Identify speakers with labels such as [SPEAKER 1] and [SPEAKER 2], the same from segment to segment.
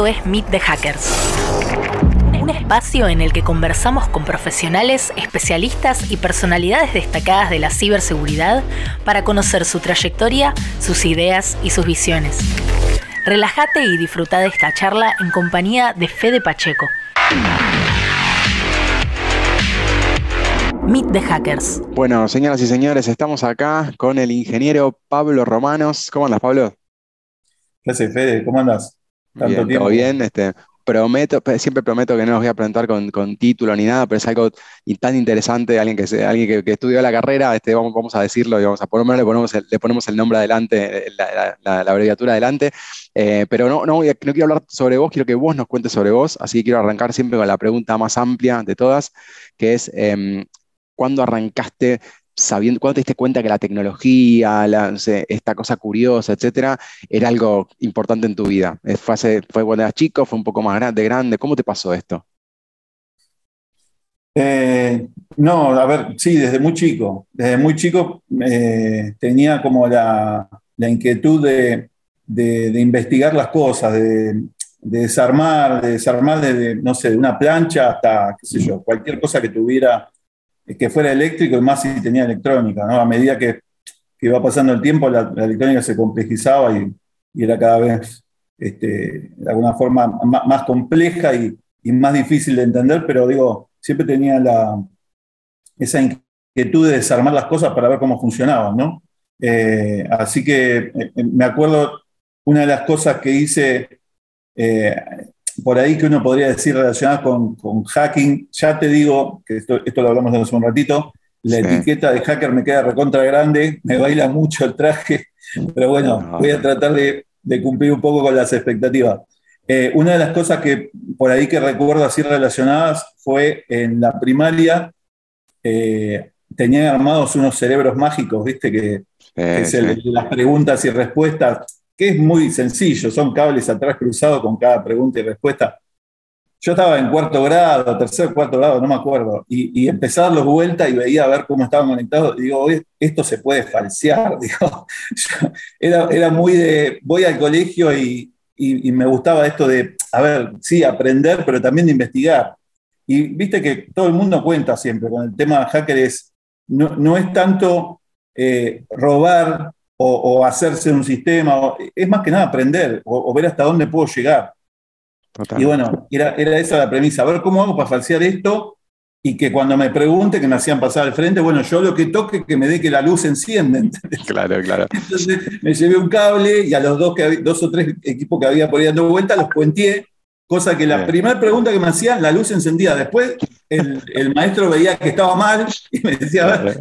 [SPEAKER 1] Esto es Meet the Hackers. Un espacio en el que conversamos con profesionales, especialistas y personalidades destacadas de la ciberseguridad para conocer su trayectoria, sus ideas y sus visiones. Relájate y disfruta de esta charla en compañía de Fede Pacheco. Meet the Hackers.
[SPEAKER 2] Bueno, señoras y señores, estamos acá con el ingeniero Pablo Romanos. ¿Cómo andas, Pablo?
[SPEAKER 3] ¿Qué haces, Fede? ¿Cómo andas?
[SPEAKER 2] Tanto bien, Todo bien, este, prometo, siempre prometo que no los voy a preguntar con, título ni nada, pero es algo tan interesante, alguien que, alguien que, estudió la carrera, este, vamos, vamos a decirlo y vamos a por lo menos le ponemos el, le ponemos el nombre adelante, la, abreviatura adelante, eh, pero no, no, no quiero hablar sobre vos, quiero que vos nos cuentes sobre vos, así que quiero arrancar siempre con la pregunta más amplia de todas, que es, em, ¿cuándo arrancaste sabiendo, cuando te diste cuenta que la tecnología, esta cosa curiosa, etcétera, era algo importante en tu vida? ¿Fue, ¿Fue cuando eras chico? ¿Fue un poco más grande, grande? ¿Cómo te pasó esto?
[SPEAKER 3] Eh, no, a ver, sí, desde muy chico. Desde muy chico eh, tenía como la, inquietud de, investigar las cosas, de, desarmar, de desarmar desde, no sé, de una plancha hasta, qué sé yo, cualquier cosa que tuviera que fuera eléctrico y más si tenía electrónica. ¿no? A medida que, que iba pasando el tiempo, la, electrónica se complejizaba y, era cada vez este, de alguna forma más, compleja y, más difícil de entender, pero digo, siempre tenía la, esa inquietud de desarmar las cosas para ver cómo funcionaban. ¿no? Eh, así que eh, me acuerdo una de las cosas que hice eh, por ahí que uno podría decir relacionadas con, hacking. Ya te digo, que esto, lo hablamos hace un ratito, la etiqueta de hacker me queda recontra grande, me baila mucho el traje, pero bueno, voy a tratar de, cumplir un poco con las expectativas. Eh, una de las cosas que por ahí que recuerdo así relacionadas fue en la primaria, eh, tenían armados unos cerebros mágicos, viste, que, es las preguntas y respuestas que es muy sencillo, son cables atrás cruzados con cada pregunta y respuesta. Yo estaba en cuarto grado, tercer, cuarto grado, no me acuerdo, y, y empecé a darlos vuelta y veía a ver cómo estaban conectados. Y digo, esto se puede falsear. Era, era muy de, voy al colegio y, y, me gustaba esto de, a ver, sí, aprender, pero también de investigar. Y viste que todo el mundo cuenta siempre con el tema de hacker no, no es tanto eh, robar o, hacerse un sistema, es más que nada aprender o, ver hasta dónde puedo llegar. Y bueno, era, era esa la premisa, a ver cómo hago para falsear esto y que cuando me pregunte, que me hacían pasar al frente, bueno, yo lo que toque, que me dé que la luz enciende.
[SPEAKER 2] Claro, claro.
[SPEAKER 3] Entonces me llevé un cable y a los dos, que, dos o tres equipos que había por ahí dando vuelta los puenteé, cosa que la primera pregunta que me hacían, la luz encendía. Después el, el, maestro veía que estaba mal y me decía, a ver,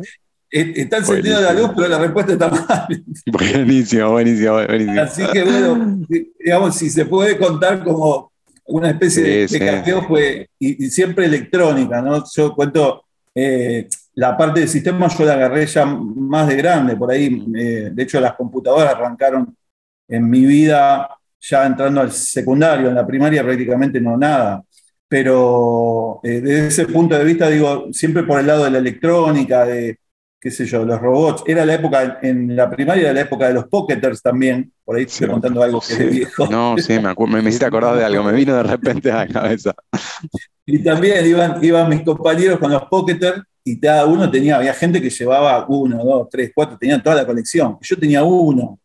[SPEAKER 3] Está encendido la luz, pero la respuesta está mal.
[SPEAKER 2] Buenísimo, buenísimo, buenísimo.
[SPEAKER 3] Así que bueno, digamos, si se puede contar como una especie de, de fue, y, siempre electrónica, ¿no? Yo cuento, eh, la parte del sistema yo la agarré ya más de grande, por ahí, eh, de hecho las computadoras arrancaron en mi vida ya entrando al secundario, en la primaria prácticamente no nada pero eh, desde ese punto de vista, digo, siempre por el lado de la electrónica, de, qué sé yo, los robots. Era la época, en la primaria era la época de los pocketers también. Por ahí estoy contando algo que es viejo.
[SPEAKER 2] No, sí, me, me, me, hiciste acordar de algo, me vino de repente a la cabeza.
[SPEAKER 3] Y también iban, iban mis compañeros con los pocketers y cada uno tenía, había gente que llevaba uno, dos, tres, cuatro, tenían toda la colección. Yo tenía uno,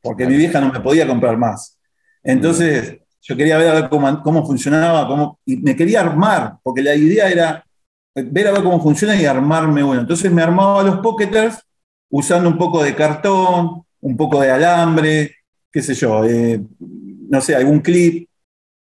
[SPEAKER 3] porque mi vieja no me podía comprar más. Entonces, yo quería ver cómo, cómo funcionaba, cómo, y me quería armar, porque la idea era ver a ver cómo funciona y armarme uno. Entonces me armaba los pocketers usando un poco de cartón, un poco de alambre, qué sé yo, eh, no sé, algún clip.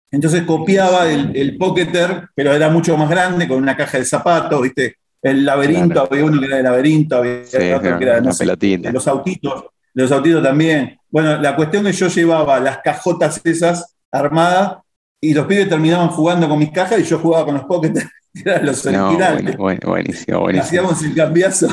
[SPEAKER 3] Entonces copiaba el, el, pocketer, pero era mucho más grande, con una caja de zapatos, ¿viste? El laberinto, había uno que era de laberinto, había otro que era de los autitos, los autitos también. Bueno, la cuestión es que yo llevaba las cajotas esas armadas y los pibes terminaban jugando con mis cajas y yo jugaba con los pocketers Eran los originales.
[SPEAKER 2] buenísimo, buenísimo.
[SPEAKER 3] Hacíamos el cambiazo.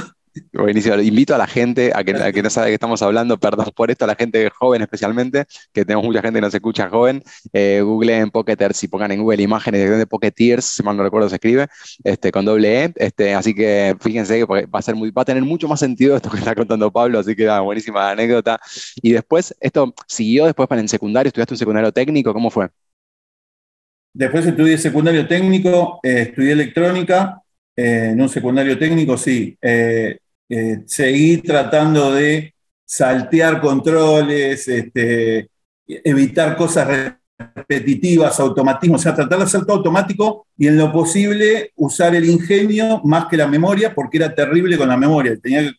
[SPEAKER 2] Buenísimo. Invito a la gente, a que, que, no sabe de qué estamos hablando, perdón por esto, a la gente joven especialmente, que tenemos mucha gente que nos escucha joven, eh, en Pocketeers y pongan en Google imágenes de Pocketeers, si mal no recuerdo se escribe, este, con doble E. Este, así que fíjense que va a, ser muy, va a tener mucho más sentido esto que está contando Pablo, así que da buenísima anécdota. Y después, esto siguió después para en secundario, ¿estudiaste un secundario técnico? ¿Cómo fue?
[SPEAKER 3] Después estudié secundario técnico, eh, estudié electrónica, eh, en un secundario técnico sí. seguí tratando de saltear controles, este, evitar cosas repetitivas, automatismos, o sea, tratar de hacer todo automático y en lo posible usar el ingenio más que la memoria, porque era terrible con la memoria. Tenía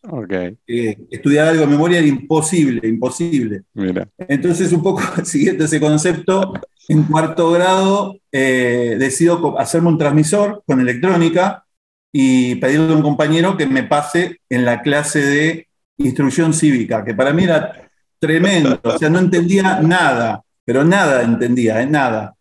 [SPEAKER 3] que estudiar algo de memoria, era imposible, imposible. Entonces, un poco siguiendo ese concepto, en cuarto grado eh, decido hacerme un transmisor con electrónica y pedirle a un compañero que me pase en la clase de instrucción cívica, que para mí era tremendo, o sea, no entendía nada pero nada entendía, ¿eh? nada.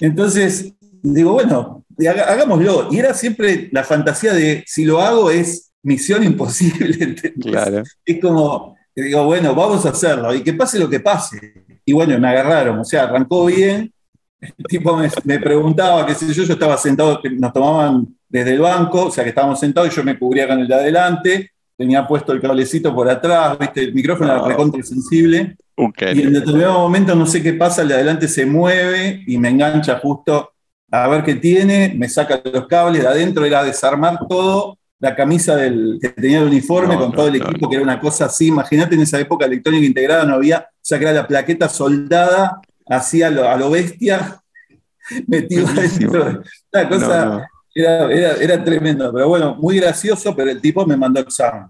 [SPEAKER 3] Entonces, digo, bueno, hagámoslo. Y era siempre la fantasía de, si lo hago es misión imposible. Claro. Es como, digo, bueno, vamos a hacerlo y que pase lo que pase. Y bueno, me agarraron, o sea, arrancó bien. El tipo me, preguntaba, qué sé yo, yo estaba sentado, nos tomaban desde el banco, o sea que estábamos sentados y yo me cubría con el de adelante, tenía puesto el cablecito por atrás, ¿viste? el micrófono era recontra sensible. Y en determinado momento, no sé qué pasa, el de adelante se mueve y me engancha justo a ver qué tiene, me saca los cables, de adentro era desarmar todo, la camisa del, que tenía el uniforme con todo el equipo, que era una cosa así. Imagínate en esa época electrónica integrada no había, sea que era la plaqueta soldada, así a lo, bestia, metido adentro. Una cosa, era, era, tremendo, pero bueno, muy gracioso, pero el tipo me mandó examen.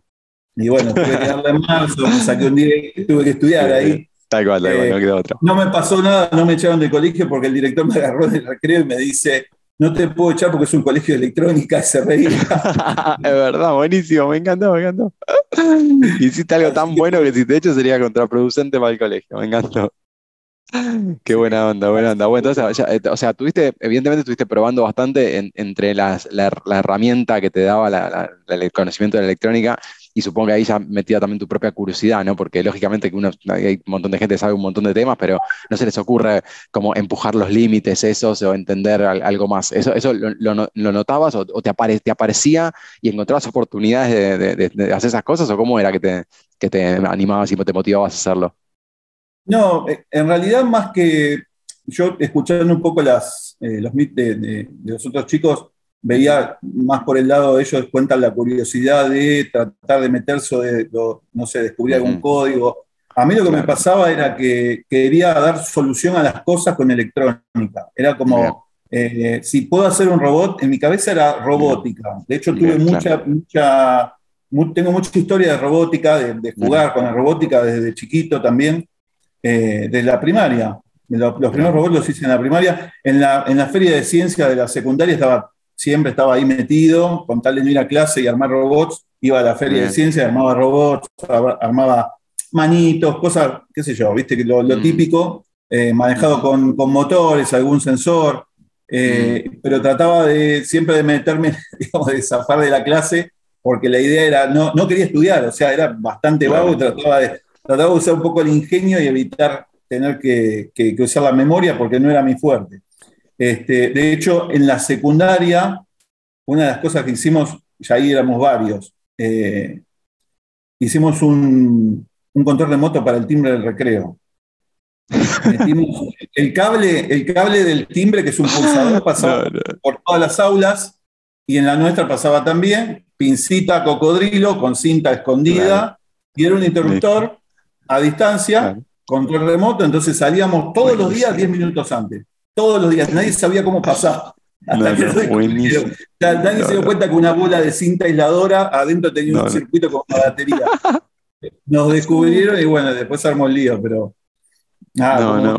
[SPEAKER 3] Y bueno, tuve que darle en marzo, me saqué un día tuve que estudiar ahí.
[SPEAKER 2] Tal cual, tal cual, no quedó otra.
[SPEAKER 3] No me pasó nada, no me echaron del colegio porque el director me agarró del recreo y me dice, no te puedo echar porque es un colegio de electrónica, se reía.
[SPEAKER 2] es verdad, buenísimo, me encantó, me encantó. Hiciste algo tan bueno que si te echo sería contraproducente para el colegio, me encantó. Qué buena onda, buena onda. Bueno, entonces, eh, o sea, tuviste, evidentemente estuviste probando bastante entre las, la, herramienta que te daba el conocimiento de la electrónica y supongo que ahí ya metía también tu propia curiosidad, ¿no? Porque lógicamente que uno, hay un montón de gente que sabe un montón de temas, pero no se les ocurre como empujar los límites esos o entender algo más. ¿Eso, eso lo, notabas o, te, te, aparecía y encontrabas oportunidades de, hacer esas cosas o cómo era que te, que te animabas y te motivabas a hacerlo?
[SPEAKER 3] No, eh, en realidad más que yo escuchando un poco las, eh, los de, de, los otros chicos, veía más por el lado de ellos, cuentan la curiosidad de tratar de meterse, de, no sé, descubrir algún código. A mí lo que me pasaba era que quería dar solución a las cosas con electrónica. Era como, eh, si puedo hacer un robot, en mi cabeza era robótica. De hecho, tuve mucha, mucha, tengo mucha historia de robótica, de, jugar con la robótica desde chiquito también. Eh, de la primaria. Los, primeros robots los hice en la primaria. En la, en la feria de ciencia de la secundaria estaba, siempre estaba ahí metido, con tal de no ir a clase y armar robots. Iba a la feria de ciencia, armaba robots, armaba manitos, cosas, qué sé yo, viste, lo, lo mm. típico, eh, manejado con, con, motores, algún sensor. Eh, mm. Pero trataba de siempre de meterme, digamos, de zafar de la clase, porque la idea era, no, no quería estudiar, o sea, era bastante vago trataba de trataba de usar un poco el ingenio y evitar tener que, usar la memoria porque no era mi fuerte. Este, de hecho, en la secundaria, una de las cosas que hicimos, ya ahí éramos varios, eh, hicimos un, control remoto para el timbre del recreo. el, cable, el cable del timbre, que es un pulsador, pasaba por todas las aulas y en la nuestra pasaba también, pincita cocodrilo con cinta escondida, y era un interruptor a distancia, control remoto, entonces salíamos todos los días 10 minutos antes. Todos los días, nadie sabía cómo pasar. Hasta nadie se dio cuenta que una bola de cinta aisladora adentro tenía un circuito con batería. Nos descubrieron y bueno, después armó el lío, pero.
[SPEAKER 2] Nada,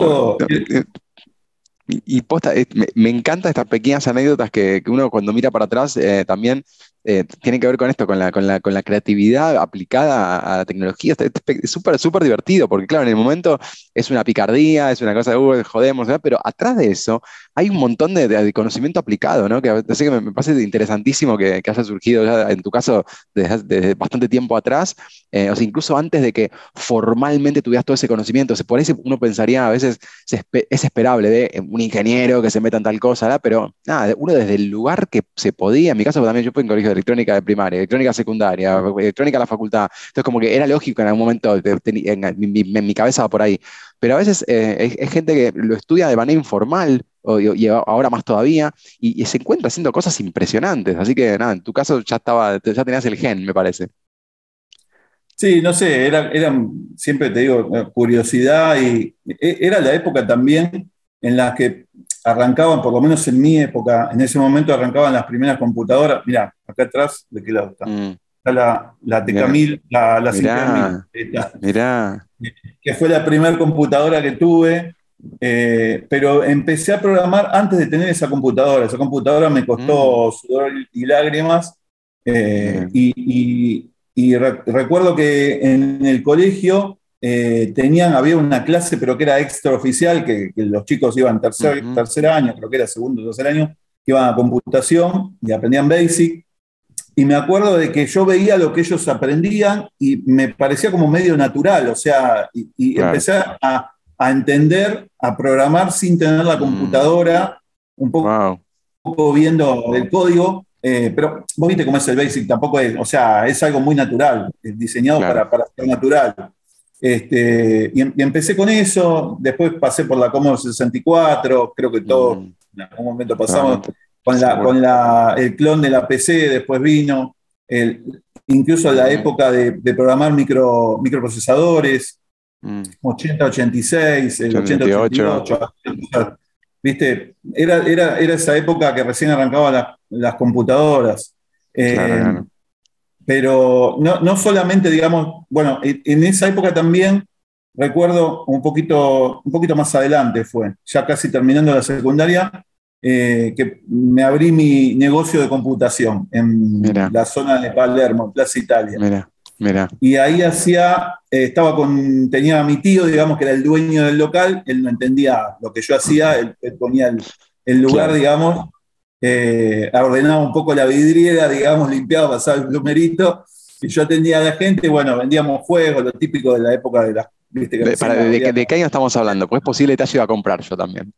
[SPEAKER 2] Y, posta, me, me encantan estas pequeñas anécdotas que, uno cuando mira para atrás eh, también eh, tiene que ver con esto, con la, con la, con la creatividad aplicada a, la tecnología. Es súper, súper divertido, porque claro, en el momento es una picardía, es una cosa de, jodemos, pero atrás de eso hay un montón de, conocimiento aplicado, ¿no? Que, así que me, parece interesantísimo que, haya surgido ya, en tu caso desde, bastante tiempo atrás, eh, o sea, incluso antes de que formalmente tuvieras todo ese conocimiento. por eso uno pensaría a veces es esperable de un ingeniero que se meta en tal cosa, pero nada, uno desde el lugar que se podía, en mi caso también yo fui en colegio electrónica de primaria, electrónica secundaria, electrónica a la facultad. Entonces, como que era lógico en algún momento, en, mi, cabeza va por ahí. Pero a veces eh, es, gente que lo estudia de manera informal y ahora más todavía, y, se encuentra haciendo cosas impresionantes. Así que nada, en tu caso ya estaba, ya tenías el gen, me parece.
[SPEAKER 3] Sí, no sé, era, siempre te digo, curiosidad y e, era la época también en la que arrancaban, por lo menos en mi época, en ese momento arrancaban las primeras computadoras. Mirá, acá atrás, ¿de qué lado está? Mm. Está la, la TK1000, la, la
[SPEAKER 2] mirá,
[SPEAKER 3] que fue la primera computadora que tuve, eh, pero empecé a programar antes de tener esa computadora. Esa computadora me costó mm. sudor y lágrimas. Eh, y, recuerdo que en el colegio eh, tenían, había una clase, pero que era extraoficial, que, que los chicos iban tercer, tercer año, creo que era segundo o tercer año, que iban a computación y aprendían Basic. Y me acuerdo de que yo veía lo que ellos aprendían y me parecía como medio natural, o sea, y, empecé a, a, entender, a programar sin tener la mm. computadora, un poco, poco viendo el código, eh, pero vos viste cómo es el Basic, tampoco es, o sea, es algo muy natural, diseñado para, para ser natural. Este, y, em, empecé con eso, después pasé por la Commodore 64, creo que todo, mm. en algún momento pasamos con, la, con la, el clon de la PC, después vino, el, incluso la mm. época de, programar micro, microprocesadores, 80, 86, el 80, 88. ¿Viste? Era, era, era, esa época que recién arrancaban las computadoras. Eh, pero no, no, solamente, digamos, bueno, en esa época también recuerdo un poquito, un poquito más adelante fue, ya casi terminando la secundaria, eh, que me abrí mi negocio de computación en la zona de Palermo, Plaza Italia.
[SPEAKER 2] Mira, mira.
[SPEAKER 3] Y ahí hacía, eh, estaba con, tenía a mi tío, digamos, que era el dueño del local, él no entendía lo que yo hacía, él, ponía el, lugar, digamos, eh, ordenaba un poco la vidriera, digamos, limpiaba, pasaba el plumerito, y yo atendía a la gente, bueno, vendíamos juegos, lo típico de la época de las... ¿viste?
[SPEAKER 2] de, qué año estamos hablando? Pues es posible que te haya ido a comprar yo también.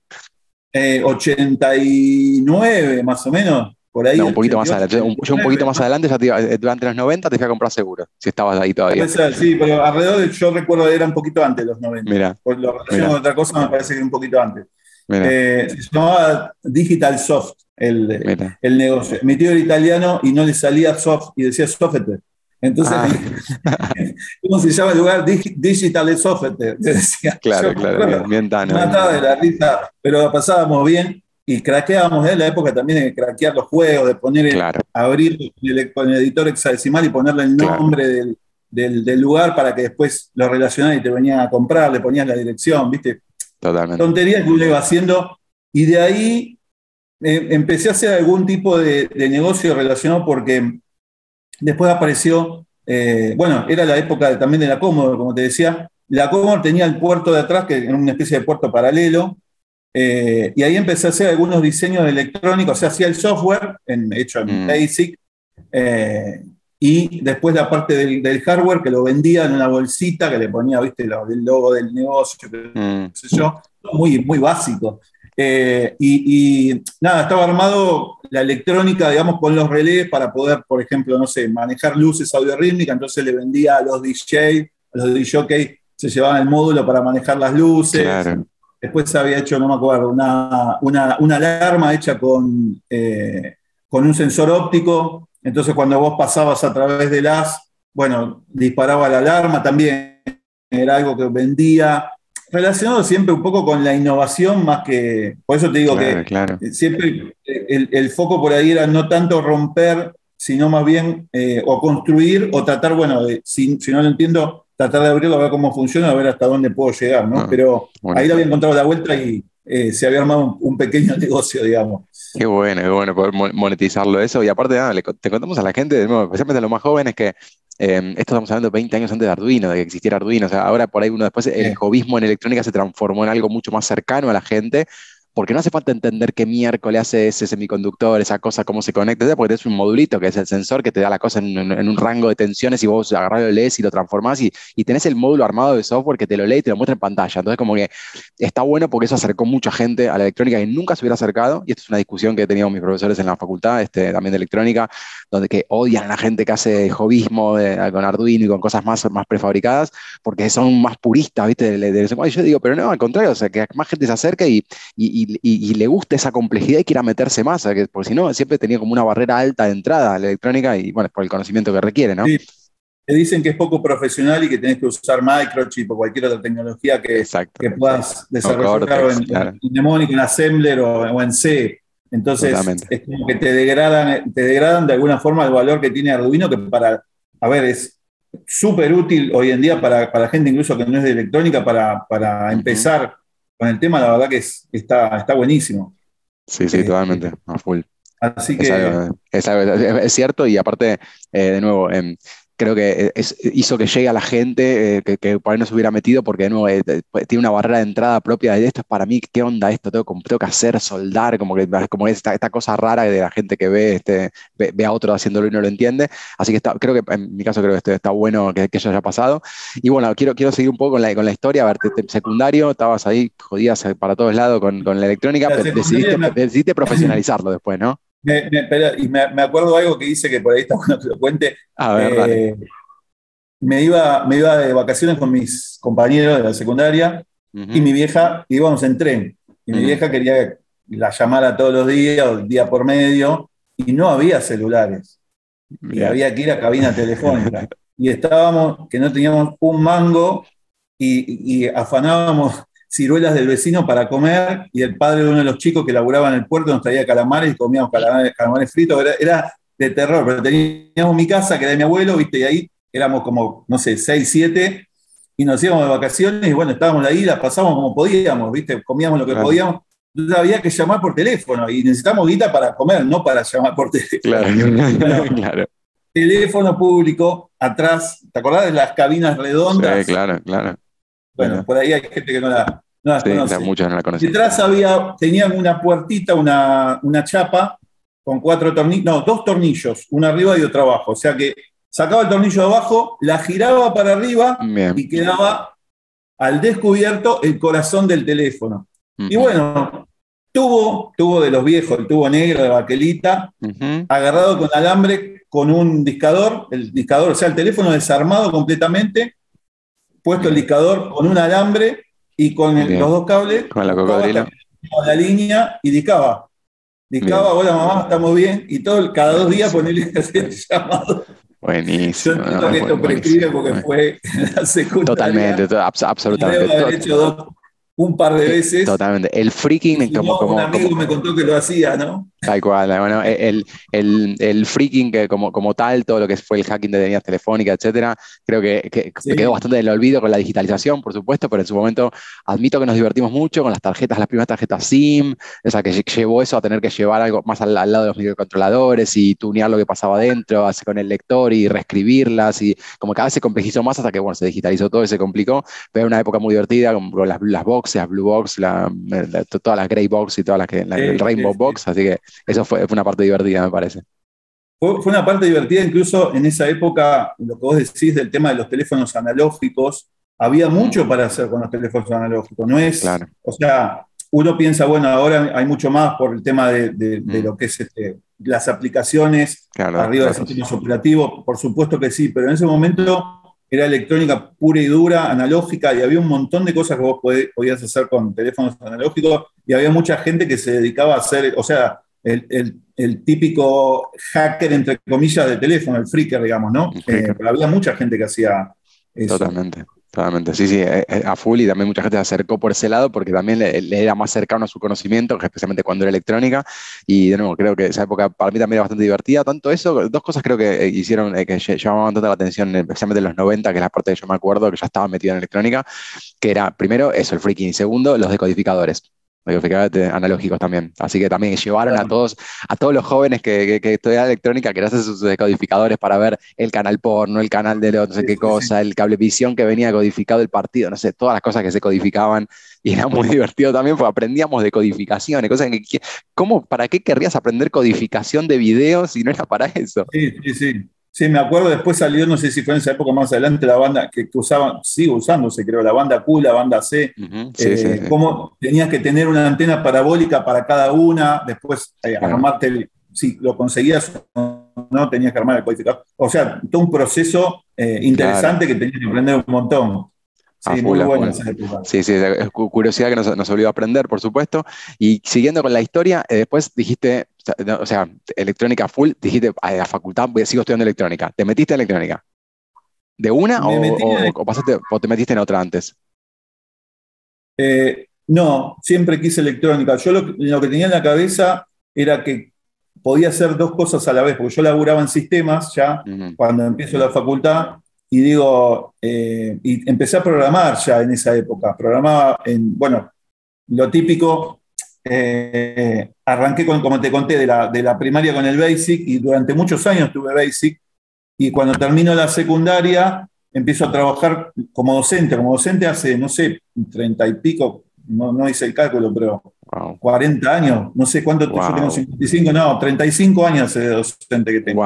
[SPEAKER 3] 89, eh, más o menos, por ahí.
[SPEAKER 2] un poquito más adelante. Yo, un poquito más adelante, eh, durante los 90 te fui a comprar seguro, si estabas ahí todavía.
[SPEAKER 3] sí, pero alrededor, de, yo recuerdo, era un poquito antes de los 90.
[SPEAKER 2] Mira.
[SPEAKER 3] Por lo relaciono con otra cosa, me parece que un poquito antes. Se llamaba Digital Soft el, el, negocio. Mi tío era italiano y no le salía soft y decía software. Entonces, ah. ¿cómo se llama el lugar? Digital Software.
[SPEAKER 2] Decía, claro, claro, bien, tan.
[SPEAKER 3] Mataba de la risa, pero pasábamos bien y craqueábamos en la época también de craquear los juegos, de poner, abrir con el, editor hexadecimal y ponerle el nombre del, del, del, lugar para que después lo relacionara y te venía a comprar, le ponías la dirección, ¿viste?
[SPEAKER 2] Totalmente.
[SPEAKER 3] Tonterías que uno iba haciendo. Y de ahí eh, empecé a hacer algún tipo de, negocio relacionado porque después apareció, eh, bueno, era la época también de la Commodore, como te decía. La Commodore tenía el puerto de atrás, que era una especie de puerto paralelo, eh, y ahí empecé a hacer algunos diseños de electrónica, o sea, hacía el software en, hecho en mm. Basic, y después la parte del, hardware que lo vendía en una bolsita que le ponía, viste, el logo del negocio, mm. qué sé yo, muy, muy básico. Eh, y, nada, estaba armado la electrónica, digamos, con los relés para poder, por ejemplo, no sé, manejar luces audio rítmica, entonces le vendía a los DJ, a los DJ, se llevaban el módulo para manejar las luces. Después se había hecho, no me acuerdo, una, una, alarma hecha con, eh, con un sensor óptico, entonces cuando vos pasabas a través de las, bueno, disparaba la alarma también, era algo que vendía relacionado siempre un poco con la innovación más que, por eso te digo que siempre el, foco por ahí era no tanto romper, sino más bien eh, o construir o tratar, bueno, si, no lo entiendo, tratar de abrirlo a ver cómo funciona, a ver hasta dónde puedo llegar, ¿no? Ah, Pero ahí le había encontrado la vuelta y eh, se había armado un, pequeño negocio, digamos.
[SPEAKER 2] Qué bueno, qué bueno poder monetizarlo eso. Y aparte, nada, te contamos a la gente, especialmente a los más jóvenes, que eh, esto estamos hablando 20 años antes de Arduino, de que existiera Arduino. O sea, ahora por ahí uno después, el hobbyismo en electrónica se transformó en algo mucho más cercano a la gente porque no hace falta entender qué miércoles hace ese semiconductor, esa cosa, cómo se conecta, porque es un modulito que es el sensor que te da la cosa en, un rango de tensiones y vos agarrás, lo lees y lo transformás y, y, tenés el módulo armado de software que te lo lee y te lo muestra en pantalla. Entonces, como que está bueno porque eso acercó mucha gente a la electrónica y nunca se hubiera acercado, y esto es una discusión que he tenido con mis profesores en la facultad, este, también de electrónica, donde que odian a la gente que hace hobbyismo con Arduino y con cosas más, más prefabricadas, porque son más puristas, ¿viste? y yo digo, pero no, al contrario, o sea, que más gente se acerque y, y y, le guste esa complejidad y quiera meterse más, porque si no, siempre tenía como una barrera alta de entrada a la electrónica y bueno, por el conocimiento que requiere, ¿no? Sí.
[SPEAKER 3] Te dicen que es poco profesional y que tenés que usar microchip o cualquier otra tecnología que, que puedas desarrollar en, Mnemonic, en Assembler o, en C. Entonces, es como que te degradan, te degradan de alguna forma el valor que tiene Arduino, que para, a ver, es súper útil hoy en día para, para, gente incluso que no es de electrónica, para, para empezar con el tema, la verdad que es, está, está buenísimo.
[SPEAKER 2] Sí, sí, totalmente, a full.
[SPEAKER 3] Así que...
[SPEAKER 2] Es, cierto y aparte, eh, de nuevo, eh, creo que eh, hizo que llegue a la gente eh, que, por ahí no se hubiera metido porque de eh, tiene una barrera de entrada propia de esto es para mí, ¿qué onda esto? Tengo, tengo que hacer, soldar, como que como esta, esta cosa rara de la gente que ve, este, ve, a otro haciéndolo y no lo entiende. Así que está, creo que en mi caso creo que esto está bueno que, eso haya pasado. Y bueno, quiero, quiero seguir un poco con la, con la historia. A ver, secundario, estabas ahí jodías para todos lados con, con la electrónica, pero decidiste, decidiste profesionalizarlo después, ¿no?
[SPEAKER 3] Me, y me, acuerdo algo que dice que por ahí está bueno que lo cuente. Eh, me, iba, me iba de vacaciones con mis compañeros de la secundaria y mi vieja íbamos en tren. Y mi vieja quería la llamara todos los días o día por medio y no había celulares. Y había que ir a cabina telefónica. y estábamos, que no teníamos un mango y, y afanábamos ciruelas del vecino para comer y el padre de uno de los chicos que laburaba en el puerto nos traía calamares y comíamos calamares, fritos. Era, de terror, pero teníamos mi casa, que era de mi abuelo, ¿viste? Y ahí éramos como, no sé, seis, siete, y nos íbamos de vacaciones y bueno, estábamos ahí, las pasábamos como podíamos, ¿viste? Comíamos lo que podíamos. Entonces había que llamar por teléfono y necesitamos guita para comer, no para llamar por teléfono. Claro, Teléfono público, atrás, ¿te acordás de las cabinas redondas?
[SPEAKER 2] Sí, claro, claro.
[SPEAKER 3] Bueno, por ahí hay gente que no la, no
[SPEAKER 2] sí, Muchos no la conocen.
[SPEAKER 3] Detrás había, tenían una puertita, una, una chapa con cuatro tornillos, no, dos tornillos, uno arriba y otro abajo. O sea que sacaba el tornillo de abajo, la giraba para arriba y quedaba al descubierto el corazón del teléfono. Y bueno, tuvo, tuvo de los viejos, el tubo negro de baquelita, agarrado con alambre con un discador, el discador, o sea, el teléfono desarmado completamente, puesto el discador con un alambre y con los dos cables.
[SPEAKER 2] Con la cocodrila.
[SPEAKER 3] La línea y discaba. Discaba, hola mamá, estamos bien. Y todo, cada dos días ponerle el llamado.
[SPEAKER 2] Buenísimo.
[SPEAKER 3] Yo entiendo que esto prescribe porque fue la
[SPEAKER 2] secundaria. Totalmente, absolutamente
[SPEAKER 3] un par de veces.
[SPEAKER 2] Totalmente. El freaking como, como,
[SPEAKER 3] Un amigo me contó que lo hacía, ¿no?
[SPEAKER 2] Tal cual. Bueno, el, el, el freaking que como, como tal, todo lo que fue el hacking de líneas telefónicas, etcétera, creo que, que quedó bastante en el olvido con la digitalización, por supuesto, pero en su momento admito que nos divertimos mucho con las tarjetas, las primeras tarjetas SIM, o sea, que llevó eso a tener que llevar algo más al, lado de los microcontroladores y tunear lo que pasaba adentro, con el lector y reescribirlas y como cada vez se complejizó más hasta que, bueno, se digitalizó todo y se complicó, pero era una época muy divertida con las, las box sea Blue Box, la, todas las Grey Box y todas las que, el Rainbow Box, así que eso fue, una parte divertida, me parece.
[SPEAKER 3] Fue, una parte divertida, incluso en esa época, lo que vos decís del tema de los teléfonos analógicos, había mucho para hacer con los teléfonos analógicos, ¿no es?
[SPEAKER 2] Claro.
[SPEAKER 3] O sea, uno piensa, bueno, ahora hay mucho más por el tema de, mm. lo que es este, las aplicaciones arriba del sistema operativo, por supuesto que sí, pero en ese momento era electrónica pura y dura, analógica, y había un montón de cosas que vos podías hacer con teléfonos analógicos, y había mucha gente que se dedicaba a hacer, o sea, el, típico hacker, entre comillas, de teléfono, el freaker, digamos, ¿no? Eh, pero había mucha gente que hacía eso.
[SPEAKER 2] Totalmente. Totalmente, sí, sí, eh, eh, a full y también mucha gente se acercó por ese lado porque también le, era más cercano a su conocimiento, especialmente cuando era electrónica. Y de nuevo, creo que esa época para mí también era bastante divertida. Tanto eso, dos cosas creo que hicieron que llamaban tanto la atención, especialmente en los 90, que es la parte que yo me acuerdo que ya estaba metido en electrónica, que era primero eso, el freaking, y segundo, los decodificadores analógicos también. Así que también llevaron a todos, a todos los jóvenes que, que, estudian electrónica que hacen sus decodificadores para ver el canal porno, el canal de no sé qué cosa, el cablevisión que venía codificado el partido, no sé, todas las cosas que se codificaban. Y era muy divertido también, porque aprendíamos de codificación, cosas que, ¿cómo, ¿para qué querrías aprender codificación de videos si no era para eso?
[SPEAKER 3] Sí, sí, sí. Sí, me acuerdo, después salió, no sé si fue en esa época más adelante, la banda que, usaban, sigue usándose, creo, la banda Q, la banda C, eh, cómo tenías que tener una antena parabólica para cada una, después eh, armarte, si lo conseguías o no, tenías que armar el codificador. O sea, todo un proceso eh, interesante que tenías que aprender un montón. Sí, muy buena esa época.
[SPEAKER 2] Sí, sí, es curiosidad que nos, nos olvidó aprender, por supuesto. Y siguiendo con la historia, eh, después dijiste, o sea, electrónica full, dijiste, a la facultad sigo estudiando electrónica. ¿Te metiste en electrónica? ¿De una o, pasaste, o te metiste en otra antes?
[SPEAKER 3] Eh, no, siempre quise electrónica. Yo lo, que tenía en la cabeza era que podía hacer dos cosas a la vez, porque yo laburaba en sistemas ya cuando empiezo la facultad y digo, eh, y empecé a programar ya en esa época. Programaba en, bueno, lo típico, eh, arranqué con, como te conté, de la, de la primaria con el Basic y durante muchos años tuve Basic. Y cuando termino la secundaria empiezo a trabajar como docente. Como docente hace, no sé, treinta y pico, no, no hice el cálculo, pero 40 años, no sé cuánto, yo tengo 55, no, 35 años de docente que tengo.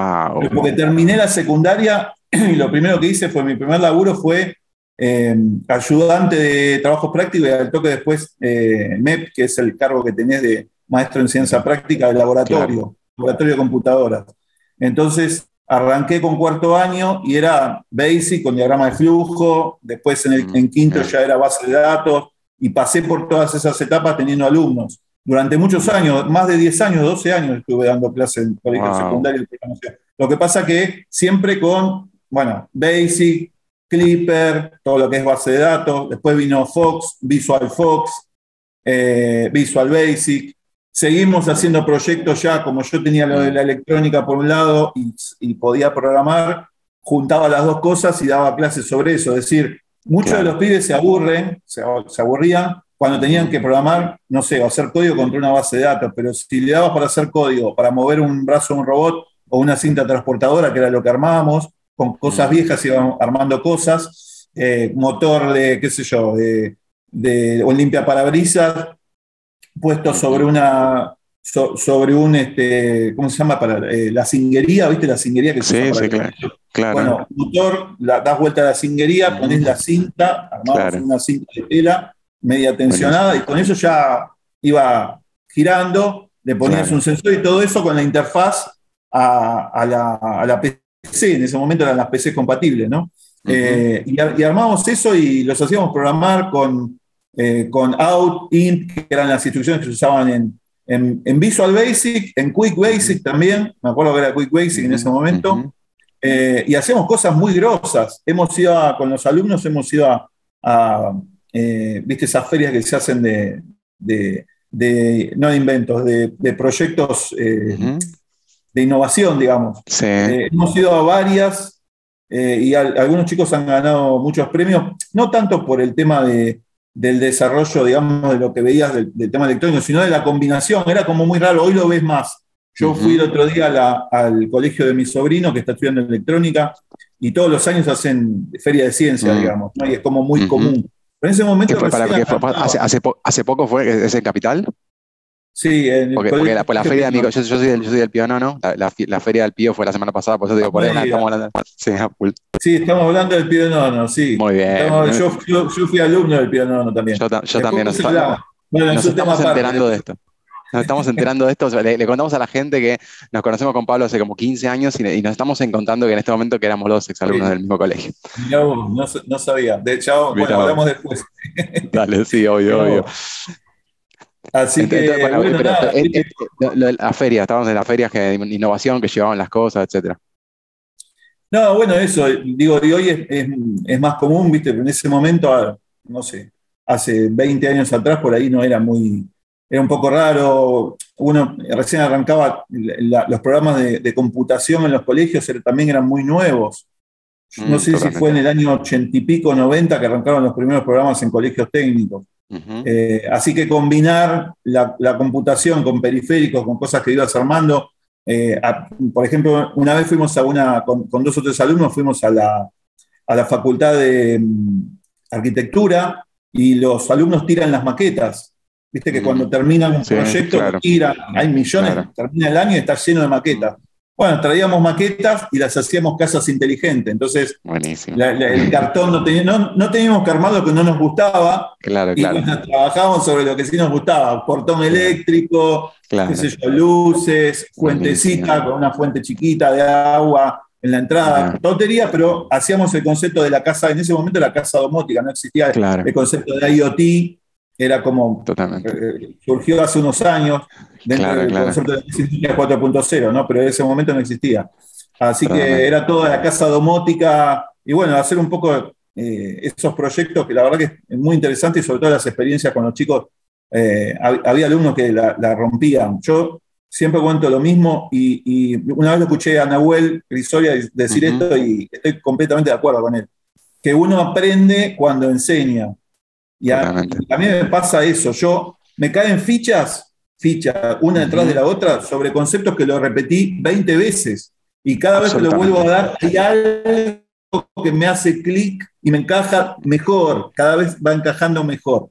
[SPEAKER 3] Porque terminé la secundaria y lo primero que hice fue, mi primer laburo fue eh, ayudante de trabajos prácticos y al toque después eh, MEP, que es el cargo que tenés de maestro en ciencia práctica de laboratorio, laboratorio de computadoras. Entonces, arranqué con cuarto año y era basic con diagrama de flujo, después en, el, en quinto ya era base de datos y pasé por todas esas etapas teniendo alumnos. Durante muchos años, más de 10 años, 12 años estuve dando clases en colegio secundario de programación. Lo que pasa que siempre con, bueno, Basic, Clipper, todo lo que es base de datos, después vino Fox, Visual Fox, eh, Visual Basic, Seguimos haciendo proyectos ya, como yo tenía lo de la electrónica por un lado y, podía programar, juntaba las dos cosas y daba clases sobre eso. Es decir, muchos de los pibes se aburren, se, aburrían cuando tenían que programar, no sé, hacer código contra una base de datos, pero si le dabas para hacer código, para mover un brazo de un robot o una cinta transportadora, que era lo que armábamos, con cosas viejas íbamos armando cosas, eh, motor de, qué sé yo, de, de limpia parabrisas, puesto sobre una sobre un este, ¿cómo se llama? para eh, la cinguería, ¿viste? La cinguería que se
[SPEAKER 2] sí, sí, claro,
[SPEAKER 3] Bueno, motor, das vuelta a la cinguería, pones la cinta, armamos una cinta de tela media tensionada y con eso ya iba girando, le ponías un sensor y todo eso con la interfaz a, la, a, la, PC, en ese momento eran las PC compatibles, ¿no? Eh, y, y, armamos eso y los hacíamos programar con eh, con out, int, que eran las instrucciones que se usaban en, Visual Basic, en Quick Basic también, me acuerdo que era Quick Basic en ese momento, eh, y hacíamos cosas muy grosas. Hemos ido con los alumnos, hemos ido a, viste, esas ferias que se hacen de, no de inventos, de, proyectos de innovación, digamos. hemos ido a varias y algunos chicos han ganado muchos premios, no tanto por el tema de, del desarrollo, digamos, de lo que veías del, tema electrónico, sino de la combinación. Era como muy raro, hoy lo ves más. Yo fui el otro día al colegio de mi sobrino que está estudiando electrónica y todos los años hacen feria de ciencia, digamos, y es como muy común. Pero en ese momento...
[SPEAKER 2] hace, poco fue, es en Capital?
[SPEAKER 3] Sí, en
[SPEAKER 2] porque, porque la, la feria, amigo, yo, yo, soy del, yo soy del piano, ¿no? La, la, feria del Pío fue la semana pasada, por eso digo, por ahí estamos hablando.
[SPEAKER 3] Sí, sí, estamos hablando del piano, sí.
[SPEAKER 2] Muy bien.
[SPEAKER 3] yo, yo, fui alumno del piano también.
[SPEAKER 2] Yo, yo también. Nos, bueno, nos estamos enterando de esto. Nos estamos enterando de esto. Le, contamos a la gente que nos conocemos con Pablo hace como 15 años y, nos estamos encontrando que en este momento que éramos dos exalumnos del mismo colegio.
[SPEAKER 3] No, no, sabía. De hecho, bueno, hablamos después.
[SPEAKER 2] Dale, sí, obvio, obvio.
[SPEAKER 3] Así que,
[SPEAKER 2] la feria, estábamos en la feria de innovación que llevaban las cosas, etcétera.
[SPEAKER 3] No, bueno, eso, digo, y hoy es, más común, viste, pero en ese momento, no sé, hace 20 años atrás por ahí no era muy, era un poco raro, uno recién arrancaba, los programas de, computación en los colegios también eran muy nuevos. No mm, sé si fue en el año 80 y pico, 90 que arrancaron los primeros programas en colegios técnicos. Eh, así que combinar la, computación con periféricos, con cosas que ibas armando. Eh, por ejemplo, una vez fuimos a una, con, dos o tres alumnos, fuimos a la, a la facultad de mm, arquitectura y los alumnos tiran las maquetas. Viste que cuando terminan un proyecto, tiran, hay millones, termina el año y está lleno de maquetas. Bueno, traíamos maquetas y las hacíamos casas inteligentes. Entonces, el cartón no, no, teníamos que armar lo que no nos gustaba.
[SPEAKER 2] Claro,
[SPEAKER 3] y trabajábamos sobre lo que sí nos gustaba. Portón eléctrico, qué sé yo, luces, fuentecita con una fuente chiquita de agua, en la entrada, tontería, pero hacíamos el concepto de la casa, en ese momento la casa domótica, no existía el concepto de IoT, era como,
[SPEAKER 2] Totalmente.
[SPEAKER 3] Eh, surgió hace unos años dentro del concepto de 4.0, ¿no? pero en ese momento no existía. Así que era toda la casa domótica y bueno, hacer un poco eh, esos proyectos que la verdad que es muy interesante y sobre todo las experiencias con los chicos. Eh, había alumnos que la, rompían. Yo siempre cuento lo mismo y, una vez lo escuché a Nahuel Grisoria decir esto y estoy completamente de acuerdo con él. Que uno aprende cuando enseña. Y a, mí me pasa eso. Yo me caen fichas, fichas, una detrás de la otra, sobre conceptos que lo repetí 20 veces. Y cada vez que lo vuelvo a dar, hay algo que me hace clic y me encaja mejor, cada vez va encajando mejor.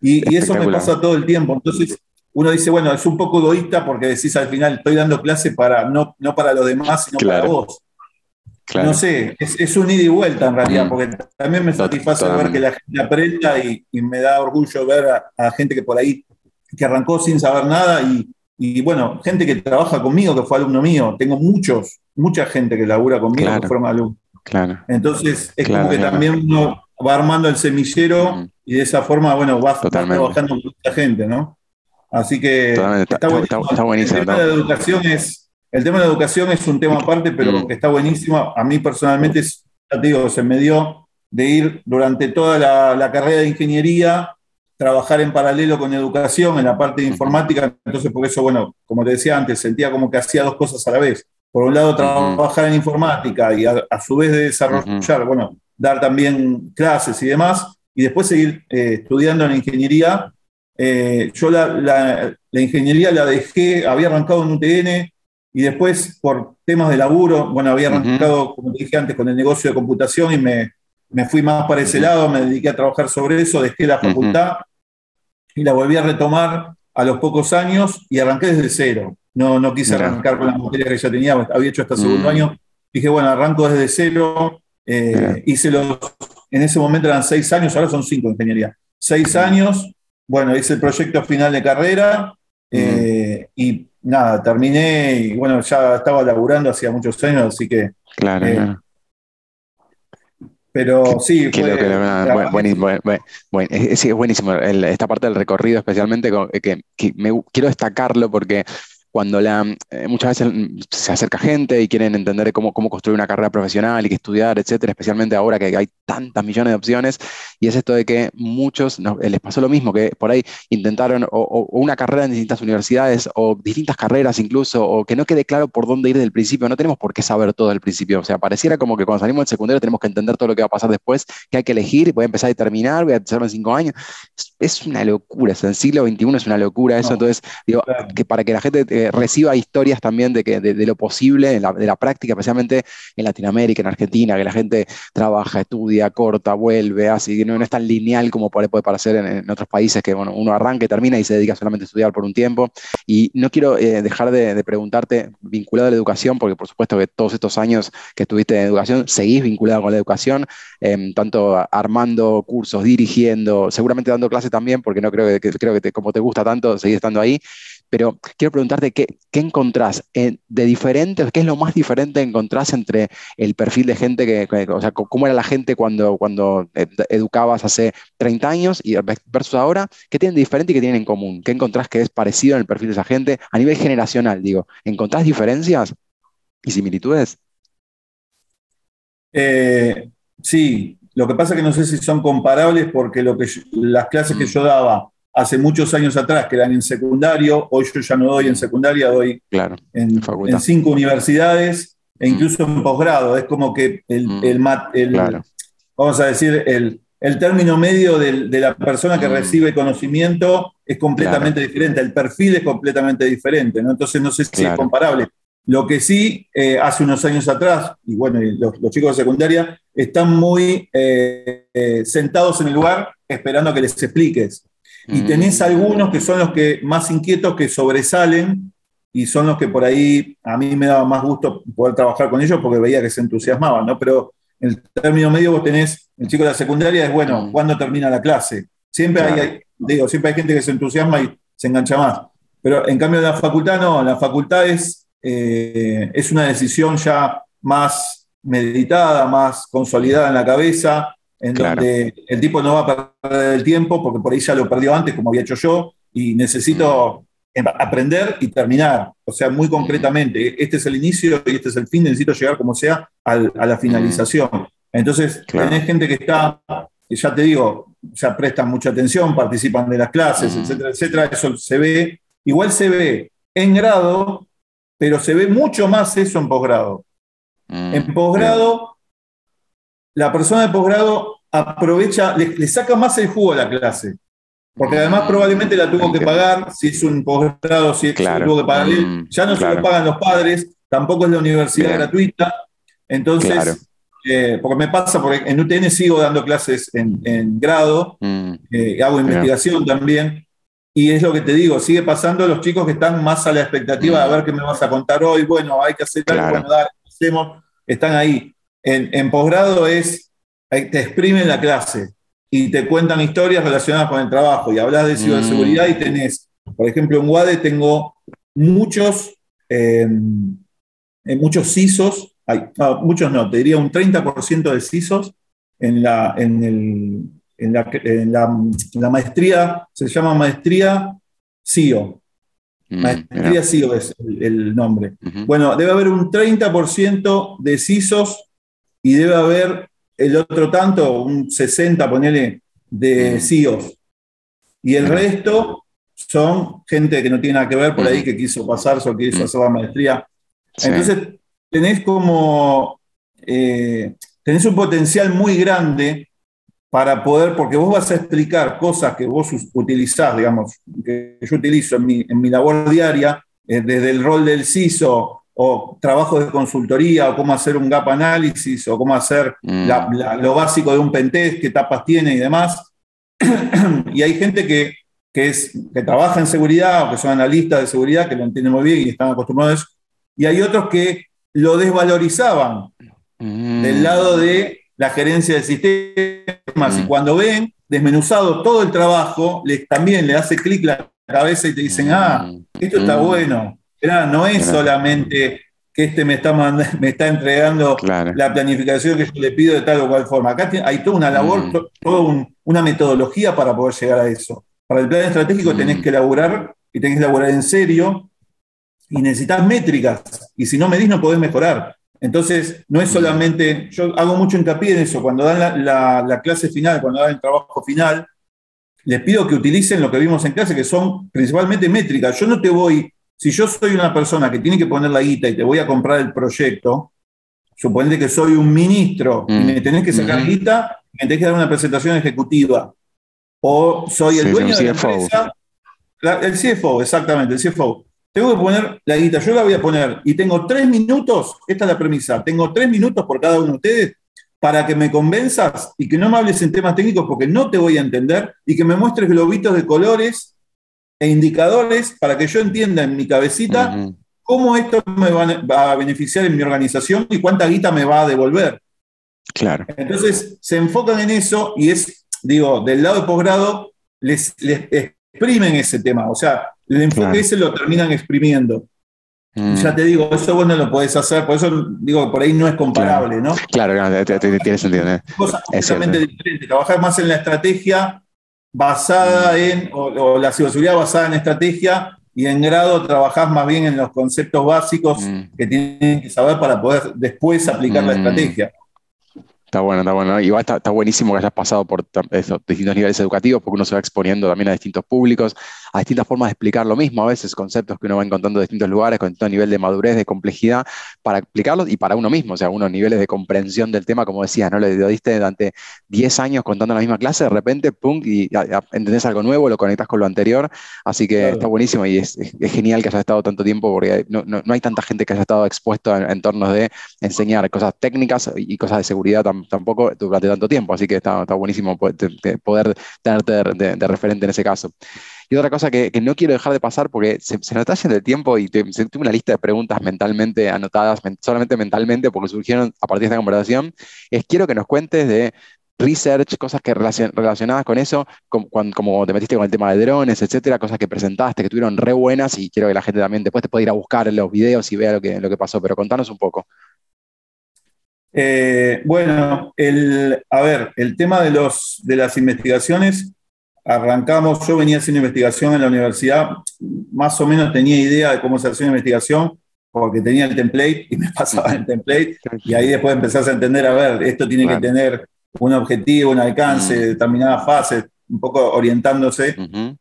[SPEAKER 3] Y, eso me pasa todo el tiempo. Entonces, uno dice, bueno, es un poco egoísta porque decís al final, estoy dando clase para, no, no para los demás, sino para vos. No sé, es, un ida y vuelta en realidad, mm. porque también me satisface ver que la gente aprenda y, me da orgullo ver a, gente que por ahí, que arrancó sin saber nada y, y, bueno, gente que trabaja conmigo, que fue alumno mío. Tengo muchos, mucha gente que labura conmigo que fueron alumnos.
[SPEAKER 2] Claro.
[SPEAKER 3] Entonces, es como que también uno va armando el semillero y de esa forma, bueno, vas, trabajando con mucha gente, ¿no? Así que
[SPEAKER 2] está, buenísimo.
[SPEAKER 3] El tema de la educación es, el tema de la educación es un tema aparte, pero mm. que está buenísimo. A mí personalmente, ya te digo, se me dio de ir durante toda la, carrera de ingeniería, trabajar en paralelo con educación en la parte de informática. Entonces, por eso, bueno, como te decía antes, sentía como que hacía dos cosas a la vez por un lado trabajar en informática y a, su vez de desarrollar, bueno, dar también clases y demás, y después seguir eh, estudiando en ingeniería. Eh, yo la, ingeniería la dejé, había arrancado en UTN y después por temas de laburo, bueno, había arrancado, como te dije antes, con el negocio de computación y me, me fui más para ese lado, me dediqué a trabajar sobre eso, dejé la facultad y la volví a retomar a los pocos años y arranqué desde cero. No, no quise arrancar con las materias que ya tenía, había hecho hasta segundo mm. año. Dije, bueno, arranco desde cero. Eh, hice los, en ese momento eran seis años, ahora son cinco ingeniería. Seis años, bueno, hice el proyecto final de carrera eh, y nada, terminé y bueno, ya estaba laburando hacía muchos años, así que
[SPEAKER 2] claro,
[SPEAKER 3] eh, pero sí,
[SPEAKER 2] buenísimo, es, buenísimo esta parte del recorrido, especialmente que, que me, quiero destacarlo porque cuando la, eh, muchas veces se acerca gente y quieren entender cómo, cómo construir una carrera profesional y qué estudiar, etcétera, especialmente ahora que hay tantas millones de opciones, y es esto de que muchos eh, les pasó lo mismo, que por ahí intentaron o, una carrera en distintas universidades o distintas carreras incluso, o que no quede claro por dónde ir desde el principio, no tenemos por qué saber todo del principio, o sea, pareciera como que cuando salimos del secundario tenemos que entender todo lo que va a pasar después, que hay que elegir, voy a empezar y terminar, voy a hacerlo en cinco años, es, una locura, el siglo XXI es una locura eso, entonces, digo, que para que la gente reciba historias también de, que, de, lo posible, de la, práctica, especialmente en Latinoamérica, en Argentina, que la gente trabaja, estudia, corta, vuelve, así que no, es tan lineal como puede, puede parecer en, otros países, que bueno, uno arranca y termina y se dedica solamente a estudiar por un tiempo. Y no quiero eh, dejar de, preguntarte, vinculado a la educación, porque por supuesto que todos estos años que estuviste en educación, seguís vinculado con la educación, em, tanto armando cursos, dirigiendo, seguramente dando clases también, porque no creo que, creo que como te gusta tanto, seguís estando ahí pero quiero preguntarte qué, qué encontrás de diferente, qué es lo más diferente que encontrás entre el perfil de gente que, o sea, cómo era la gente cuando, cuando eh, educabas hace 30 años y versus ahora, qué tienen de diferente y qué tienen en común, qué encontrás que es parecido en el perfil de esa gente a nivel generacional, digo, ¿encontrás diferencias y similitudes?
[SPEAKER 3] Eh, sí, lo que pasa es que no sé si son comparables porque lo que las clases que mm. yo daba hace muchos años atrás, que eran en secundario, hoy yo ya no doy en secundaria, doy
[SPEAKER 2] claro,
[SPEAKER 3] en, en, cinco universidades e mm. incluso en posgrado. Es como que el, mm. el, vamos a decir, el, el término medio de la persona que mm. recibe conocimiento es completamente diferente, el perfil es completamente diferente, ¿no? Entonces no sé si es comparable. Lo que sí, eh, hace unos años atrás, y bueno, los, chicos de secundaria están muy eh, eh, sentados en el lugar esperando a que les expliques. Y tenés algunos que son los que más inquietos que sobresalen y son los que por ahí a mí me daba más gusto poder trabajar con ellos porque veía que se entusiasmaban, ¿no? Pero en el término medio vos tenés, el chico de la secundaria es, bueno, mm. ¿cuándo termina la clase? Siempre hay, digo, siempre hay gente que se entusiasma y se engancha más. Pero en cambio la facultad no, la facultad es, eh, es una decisión ya más meditada, más consolidada en la cabeza, en donde el tipo no va a perder el tiempo porque por ahí ya lo perdió antes, como había hecho yo, y necesito mm. aprender y terminar. O sea, muy concretamente, este es el inicio y este es el fin, necesito llegar como sea a la finalización. Mm. Entonces, tenés gente que está, que ya te digo, ya prestan mucha atención, participan de las clases, mm. etcétera, etcétera. Eso se ve, igual se ve en grado, pero se ve mucho más eso en posgrado. En posgrado, la persona de posgrado aprovecha, le, saca más el jugo a la clase. Porque además probablemente la tuvo que pagar, si es un posgrado, si, claro. tuvo que pagar mm, ya no se lo pagan los padres, tampoco es la universidad gratuita. Entonces, eh, porque me pasa, porque en UTN sigo dando clases en, grado, mm, eh, hago investigación también, y es lo que te digo, sigue pasando los chicos que están más a la expectativa de mm. ver qué me vas a contar hoy, bueno, hay que hacer algo, bueno, dale, hacemos, están ahí. En, en posgrado es, te exprimen la clase y te cuentan historias relacionadas con el trabajo y hablas de ciberseguridad y mm. tenés, por ejemplo, en WADE tengo muchos, eh, muchos CISOs, hay, muchos no, te diría un 30% de CISOs en la, en, el, en, la, en, la, maestría, se llama maestría CIO. Mm, maestría CIO es el, nombre. Bueno, debe haber un 30% de CISOs y debe haber el otro tanto, un 60, ponele, de mm. CEOs. Y el resto son gente que no tiene nada que ver por ahí, mm. que quiso pasarse o quiso mm. hacer la maestría. Entonces, tenés como, eh, tenés un potencial muy grande para poder, porque vos vas a explicar cosas que vos utilizás, digamos, que yo utilizo en mi, en mi labor diaria, eh, desde el rol del CISO o trabajo de consultoría, o cómo hacer un gap análisis, o cómo hacer mm. lo básico de un pentest, qué etapas tiene y demás. y hay gente que, es, que trabaja en seguridad o que son analistas de seguridad, que lo entienden muy bien y están acostumbrados a eso. Y hay otros que lo desvalorizaban mm. del lado de la gerencia de sistemas. Y mm. cuando ven desmenuzado todo el trabajo, les, también le hace clic la cabeza y te dicen, ah, esto está bueno no es solamente que este me está, me está entregando la planificación que yo le pido de tal o cual forma. Acá hay toda una labor, mm. toda una metodología para poder llegar a eso. Para el plan estratégico tenés mm. que elaborar y tenés que elaborar en serio y necesitas métricas. Y si no medís, no podés mejorar. Entonces, no es mm. solamente, yo hago mucho hincapié en eso, cuando dan la, la clase final, cuando dan el trabajo final, les pido que utilicen lo que vimos en clase, que son principalmente métricas. Yo no te voy si yo soy una persona que tiene que poner la guita y te voy a comprar el proyecto, suponete que soy un ministro y mm. me tenés que sacar guita y me tenés que dar una presentación ejecutiva. O soy el dueño de la empresa. el CFO, exactamente, el CFO. Tengo que poner la guita, yo la voy a poner y tengo tres minutos, esta es la premisa, tengo tres minutos por cada uno de ustedes para que me convenzas y que no me hables en temas técnicos porque no te voy a entender y que me muestres globitos de colores e indicadores para que yo entienda en mi cabecita cómo esto me va, a beneficiar en mi organización y cuánta guita me va a devolver.
[SPEAKER 2] Claro.
[SPEAKER 3] Entonces se enfocan en eso y es, digo, del lado de posgrado les, exprimen ese tema. O sea, el enfoque ese lo terminan exprimiendo. Mm. Ya te digo, eso vos no lo podés hacer, por eso digo por ahí no es comparable, ¿no?
[SPEAKER 2] Claro, tiene sentido. ¿eh?
[SPEAKER 3] Cosas completamente diferentes. Trabajar más en la estrategia basada en, o, la ciberseguridad basada en estrategia, y en grado trabajás más bien en los conceptos básicos mm. que tienen que saber para poder después aplicar la mm. estrategia.
[SPEAKER 2] Está bueno, está bueno. Igual está, está, buenísimo que hayas pasado por esos distintos niveles educativos, porque uno se va exponiendo también a distintos públicos, a distintas formas de explicar lo mismo, a veces conceptos que uno va encontrando en distintos lugares, con distinto nivel de madurez, de complejidad, para explicarlos y para uno mismo, o sea, unos niveles de comprensión del tema, como decías, ¿no? Le diste durante 10 años contando la misma clase, de repente, pum, y entendés algo nuevo, lo conectas con lo anterior, así que está buenísimo y es, genial que hayas estado tanto tiempo, porque no, hay tanta gente que haya estado expuesto en entornos de enseñar cosas técnicas y cosas de seguridad también tampoco durante tanto tiempo, así que está, buenísimo poder, tenerte de, referente en ese caso. Y otra cosa que, no quiero dejar de pasar, porque se, se nos está yendo el tiempo y tengo una lista de preguntas mentalmente anotadas, solamente mentalmente, porque surgieron a partir de esta conversación, es quiero que nos cuentes de research, cosas que relacionadas con eso, como, como, te metiste con el tema de drones, etcétera, cosas que presentaste que tuvieron re buenas y quiero que la gente también después te pueda ir a buscar los videos y vea lo que, lo que pasó, pero contanos un poco.
[SPEAKER 3] Eh, bueno, el, a ver, el tema de, los, de las investigaciones, arrancamos, yo venía haciendo investigación en la universidad, más o menos tenía idea de cómo se hacía una investigación, porque tenía el template y me pasaba el template, y ahí después empezás a entender, a ver, esto tiene que tener un objetivo, un alcance, determinadas fases, un poco orientándose.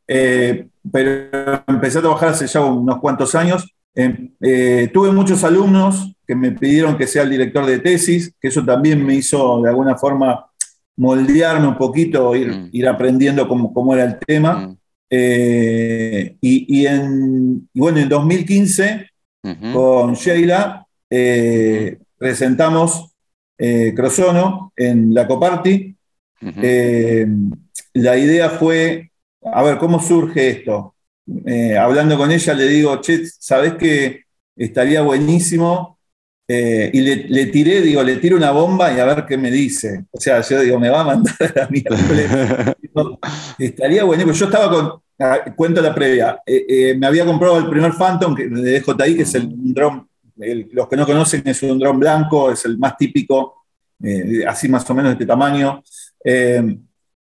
[SPEAKER 3] Eh, pero empecé a trabajar hace ya unos cuantos años. Em, eh, tuve muchos alumnos que me pidieron que sea el director de tesis, que eso también me hizo de alguna forma moldearme un poquito, ir, mm. ir aprendiendo cómo, cómo, era el tema. Mm. Eh, y, en, bueno, en 2015, con Sheila, presentamos Crosono en la Coparty la idea fue, a ver, ¿cómo surge esto? Eh, hablando con ella le digo, che, ¿sabés que estaría buenísimo? Eh, y le, tiré, digo, le tiro una bomba y a ver qué me dice. O sea, yo digo, me va a mandar a la mierda. estaría buenísimo. Yo estaba con, cuento la previa, eh, me había comprado el primer Phantom de DJI, que es el dron, los que no conocen, es un dron blanco, es el más típico, así más o menos de este tamaño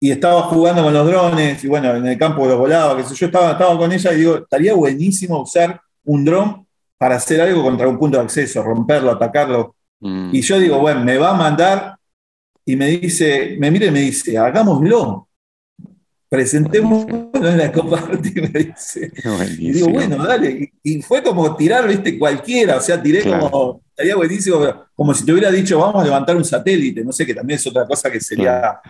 [SPEAKER 3] y estaba jugando con los drones, y bueno, en el campo los volaba, que yo estaba, estaba con ella y digo, estaría buenísimo usar un dron para hacer algo contra un punto de acceso, romperlo, atacarlo. Mm. Y yo digo, bueno, me va a mandar y me dice, me mira y me dice, hagámoslo presentemos en la Copa me dice. Y digo, bueno, dale. Y, fue como tirar, viste, cualquiera, o sea, tiré como, estaría buenísimo, como si te hubiera dicho, vamos a levantar un satélite, no sé, que también es otra cosa que sería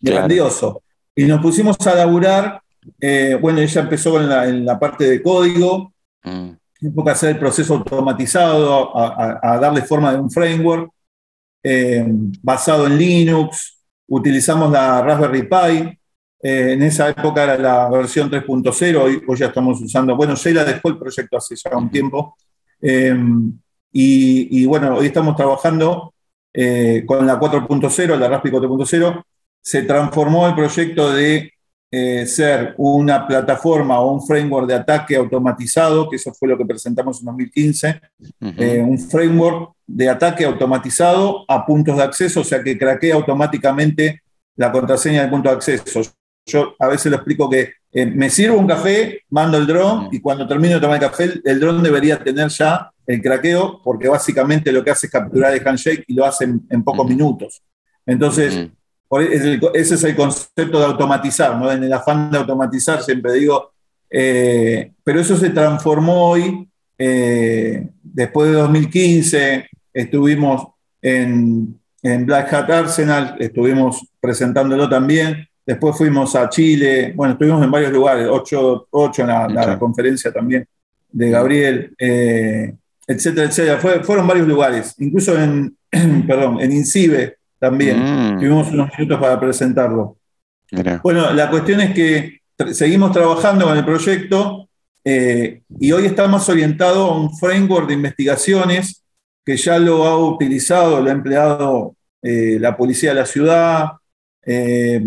[SPEAKER 3] grandioso. Y nos pusimos a laburar, eh, bueno, ella empezó en la, parte de código, mm. Poco hacer el proceso automatizado, a, darle forma de un framework eh, basado en Linux, utilizamos la Raspberry Pi, eh, en esa época era la versión 3.0, hoy, hoy, ya estamos usando, bueno, Sheila dejó el proyecto hace ya un tiempo, eh, y, bueno, hoy estamos trabajando con la 4.0, la Raspi 4.0, se transformó el proyecto de ser una plataforma o un framework de ataque automatizado, que eso fue lo que presentamos en 2015, un framework de ataque automatizado a puntos de acceso, o sea que craquea automáticamente la contraseña del punto de acceso. Yo a veces lo explico que eh, me sirvo un café, mando el dron y cuando termino de tomar el café, el dron debería tener ya el craqueo porque básicamente lo que hace es capturar el handshake y lo hace en, pocos minutos. Entonces, ese es el concepto de automatizar, ¿no? En el afán de automatizar siempre digo, eh, pero eso se transformó hoy, eh, después de 2015, estuvimos en, en Black Hat Arsenal, estuvimos presentándolo también, Después fuimos a Chile, bueno, estuvimos en varios lugares, ocho, ocho en la, conferencia también de Gabriel, eh, etcétera, etcétera. fueron varios lugares, incluso en, perdón, en INCIBE también. Mm. Tuvimos unos minutos para presentarlo. Bueno, la cuestión es que seguimos trabajando con el proyecto eh, y hoy está más orientado a un framework de investigaciones que ya lo ha utilizado, lo ha empleado eh, la policía de la ciudad, eh,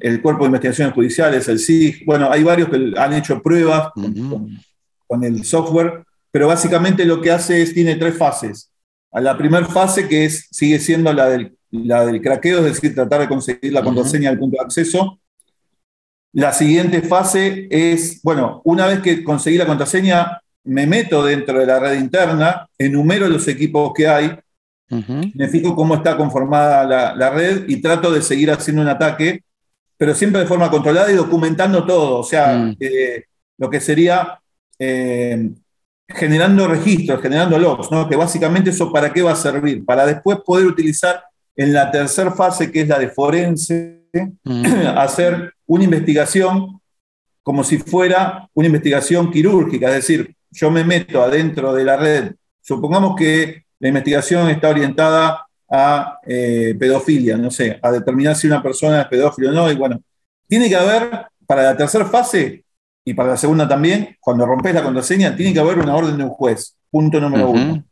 [SPEAKER 3] el Cuerpo de Investigaciones Judiciales, el SIG, bueno, hay varios que han hecho pruebas con, el software, pero básicamente lo que hace es, tiene tres fases. A la primera fase, que es, sigue siendo la del, la del craqueo, es decir, tratar de conseguir la contraseña del punto de acceso. La siguiente fase es, bueno, una vez que conseguí la contraseña, me meto dentro de la red interna, enumero los equipos que hay, me fijo cómo está conformada la, red y trato de seguir haciendo un ataque, pero siempre de forma controlada y documentando todo. O sea, mm. eh, lo que sería eh, generando registros, generando logs, ¿no? que básicamente eso para qué va a servir, para después poder utilizar en la tercera fase, que es la de forense, mm. hacer una investigación como si fuera una investigación quirúrgica, es decir, yo me meto adentro de la red, supongamos que la investigación está orientada a eh, pedofilia, no sé, a determinar si una persona es pedófilo o no. Y bueno, tiene que haber, para la tercera fase y para la segunda también, cuando rompes la contraseña, tiene que haber una orden de un juez, punto número uno.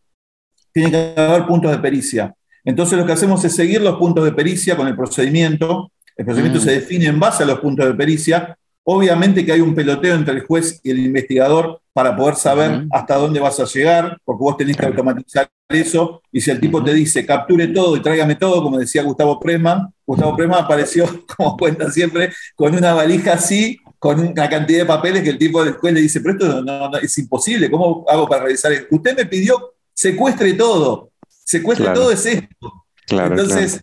[SPEAKER 3] Tiene que haber puntos de pericia. Entonces lo que hacemos es seguir los puntos de pericia con el procedimiento. El procedimiento mm. se define en base a los puntos de pericia Obviamente que hay un peloteo entre el juez y el investigador para poder saber hasta dónde vas a llegar, porque vos tenés que automatizar eso, y si el tipo te dice capture todo y tráigame todo, como decía Gustavo Presman, Gustavo Presman apareció, como cuenta siempre, con una valija así, con una cantidad de papeles que el tipo del juez le dice, pero esto no, es imposible, ¿cómo hago para revisar esto? Usted me pidió secuestre todo, secuestre todo es esto. Entonces,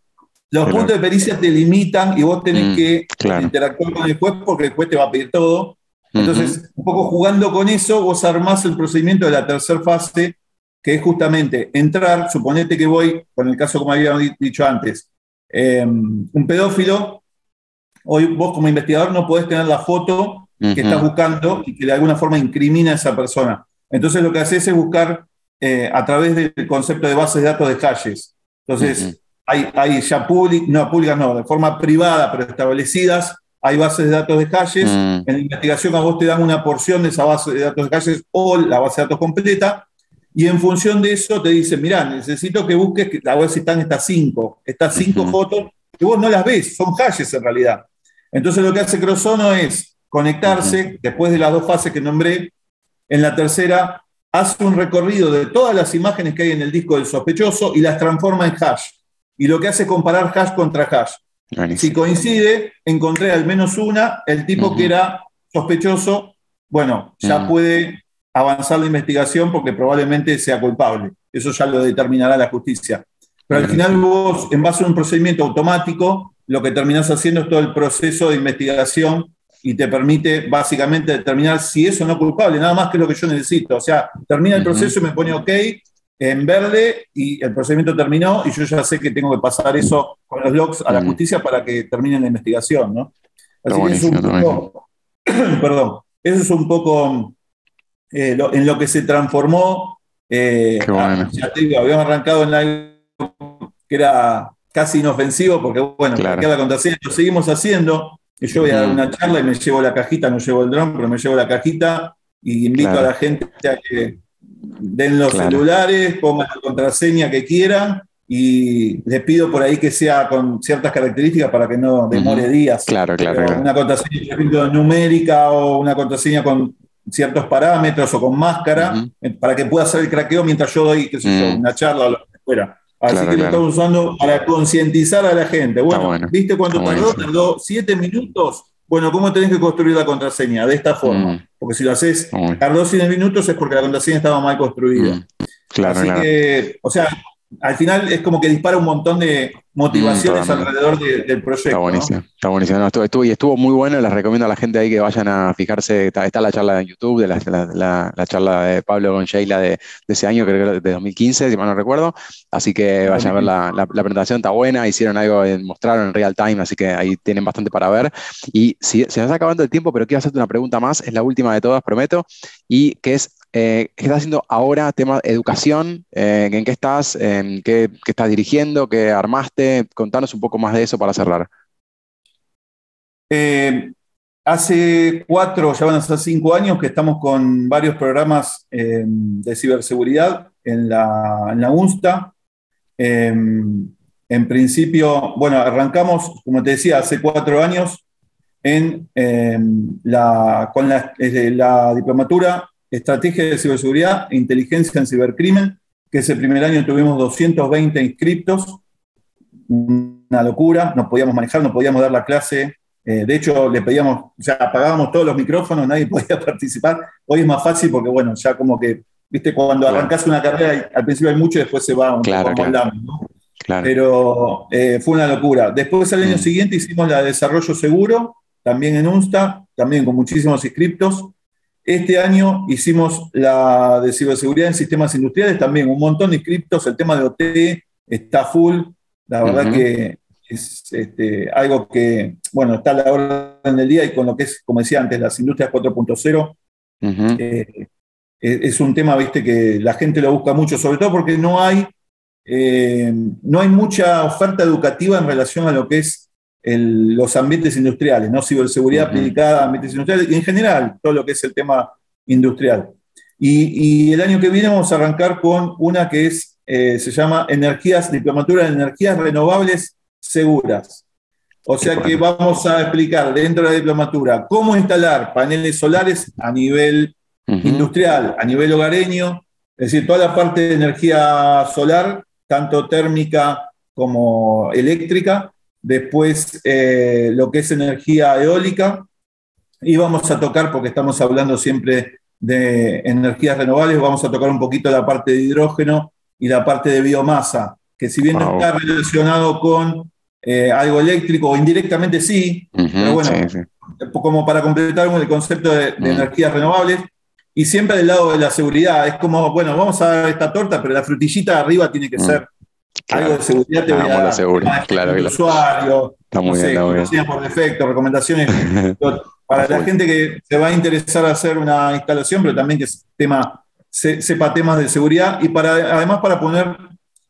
[SPEAKER 3] los puntos de pericia te limitan y vos tenés mm, que interactuar con el juez porque el juez te va a pedir todo. Entonces, un poco jugando con eso, vos armás el procedimiento de la tercera fase, que es justamente entrar, suponete que voy, con el caso como había dicho antes, em, un pedófilo, hoy vos como investigador no podés tener la foto que estás buscando y que de alguna forma incrimina a esa persona. Entonces lo que haces es buscar eh, a través del concepto de bases de datos de calles. Entonces, hay, ya públicas, no, públicas no, de forma privada, pero establecidas, hay bases de datos de calles. Mm. En la investigación a vos te dan una porción de esa base de datos de calles o la base de datos completa. Y en función de eso te dicen, mira, necesito que busques, a ver si están estas cinco, estas cinco fotos, que vos no las ves, son calles en realidad. Entonces lo que hace Crosono es conectarse, después de las dos fases que nombré, en la tercera hace un recorrido de todas las imágenes que hay en el disco del sospechoso y las transforma en hash y lo que hace es comparar hash contra hash. Si coincide, encontré al menos una, el tipo que era sospechoso, bueno, ya puede avanzar la investigación porque probablemente sea culpable. Eso ya lo determinará la justicia. Pero al final vos, en base a un procedimiento automático, lo que terminás haciendo es todo el proceso de investigación y te permite básicamente determinar si es o no culpable, nada más que lo que yo necesito. O sea, termina el proceso y me pone OK, en verde y el procedimiento terminó y yo ya sé que tengo que pasar eso con los logs a la justicia para que termine la investigación, ¿no? Así que es un poco, perdón, eso es un poco eh, en lo que se transformó. Eh, ya te digo, habíamos arrancado en algo que era casi inofensivo porque, bueno, claro. la contraseña lo seguimos haciendo. Y yo voy a dar una charla y me llevo la cajita, no llevo el dron, pero me llevo la cajita y invito a la gente a que den los celulares, pongan la contraseña que quieran y les pido por ahí que sea con ciertas características para que no demore días.
[SPEAKER 2] Claro, claro,
[SPEAKER 3] Una contraseña, numérica o una contraseña con ciertos parámetros o con máscara eh, para que pueda hacer el craqueo mientras yo doy, qué sé yo, una charla o lo que fuera. Así que lo estamos usando para concientizar a la gente. Bueno, ¿viste cuánto tardó? Tardó siete minutos bueno, ¿cómo tenés que construir la contraseña? De esta forma. Mm. Porque si lo haces tardó 100 minutos es porque la contraseña estaba mal construida. Mm. Claro, Así que, o sea, al final es como que dispara un montón de motivaciones mm, alrededor del proyecto. Está
[SPEAKER 2] buenísimo, está buenísimo. estuvo, y estuvo muy bueno, les recomiendo a la gente ahí que vayan a fijarse, está, la charla en YouTube, de la, charla de Pablo con Sheila de, ese año, creo que de 2015, si mal no recuerdo, así que vayan a ver la, presentación, está buena, hicieron algo, mostraron en real time, así que ahí tienen bastante para ver. Y si, se nos está acabando el tiempo, pero quiero hacerte una pregunta más, es la última de todas, prometo, y que es, eh, ¿Qué estás haciendo ahora? Tema educación, eh, ¿en qué estás? ¿En qué, estás dirigiendo? ¿Qué armaste? Contanos un poco más de eso para cerrar.
[SPEAKER 3] Eh, hace cuatro, ya van a ser cinco años que estamos con varios programas de ciberseguridad en la, en UNSTA. en principio, bueno, arrancamos, como te decía, hace cuatro años la, con la diplomatura Estrategia de Ciberseguridad e Inteligencia en Cibercrimen, que ese primer año tuvimos 220 inscriptos, una locura, no podíamos manejar, no podíamos dar la clase. Eh, de hecho, le pedíamos, o sea, apagábamos todos los micrófonos, nadie podía participar. Hoy es más fácil porque, bueno, ya como que, viste, cuando arrancas una carrera, al principio hay mucho y después se va un
[SPEAKER 2] claro, poco claro.
[SPEAKER 3] ¿no? Pero eh, fue una locura. Después, al año mm. siguiente, hicimos la de desarrollo seguro, también en UNSTA, también con muchísimos inscriptos. Este año hicimos la de ciberseguridad en sistemas industriales, también un montón de inscriptos, el tema de OT está full, la verdad que es este, algo que, bueno, está a la orden del día y con lo que es, como decía antes, las industrias 4.0, eh, es un tema, viste, que la gente lo busca mucho, sobre todo porque no hay, eh, no hay mucha oferta educativa en relación a lo que es los ambientes industriales, ¿no? Ciberseguridad aplicada a ambientes industriales y en general todo lo que es el tema industrial. Y, el año que viene vamos a arrancar con una que es, eh, se llama Energías, Diplomatura de Energías Renovables Seguras. O sea que vamos a explicar dentro de la diplomatura cómo instalar paneles solares a nivel industrial, a nivel hogareño, es decir, toda la parte de energía solar, tanto térmica como eléctrica, después eh, lo que es energía eólica, y vamos a tocar, porque estamos hablando siempre de energías renovables, vamos a tocar un poquito la parte de hidrógeno y la parte de biomasa, que si bien no está relacionado con eh, algo eléctrico, o indirectamente sí, pero bueno, como para completar el concepto de, mm. energías renovables, y siempre del lado de la seguridad, es como, bueno, vamos a dar esta torta, pero la frutillita de arriba tiene que mm. ser algo de seguridad te voy a dar.
[SPEAKER 2] Claro,
[SPEAKER 3] claro. usuario, está muy bien, por defecto, recomendaciones para la gente que se va a interesar a hacer una instalación, pero también que tema, sepa temas de seguridad y para, además para, poner,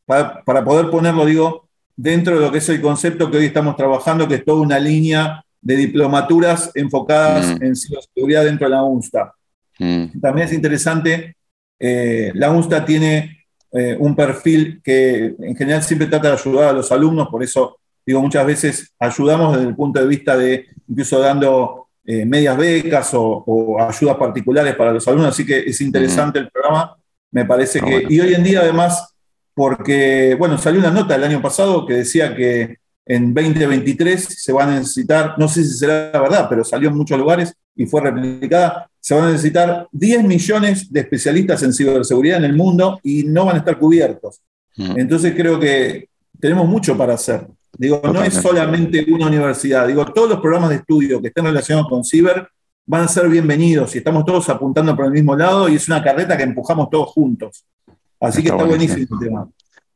[SPEAKER 3] para, poder ponerlo, digo, dentro de lo que es el concepto que hoy estamos trabajando, que es toda una línea de diplomaturas enfocadas mm. en ciberseguridad dentro de la UNSTA. Mm. También es interesante, eh, la UNSTA tiene eh, un perfil que en general siempre trata de ayudar a los alumnos, por eso digo, muchas veces ayudamos desde el punto de vista de incluso dando eh, medias becas o, ayudas particulares para los alumnos, así que es interesante el programa, me parece que, y hoy en día además, porque, bueno, salió una nota el año pasado que decía que en 2023 se van a necesitar, no sé si será la verdad, pero salió en muchos lugares y fue replicada, se van a necesitar 10 millones de especialistas en ciberseguridad en el mundo y no van a estar cubiertos. Entonces creo que tenemos mucho para hacer. Digo, no es solamente una universidad, digo, todos los programas de estudio que estén relacionados con ciber van a ser bienvenidos y estamos todos apuntando por el mismo lado y es una carreta que empujamos todos juntos. Así que está buenísimo el tema.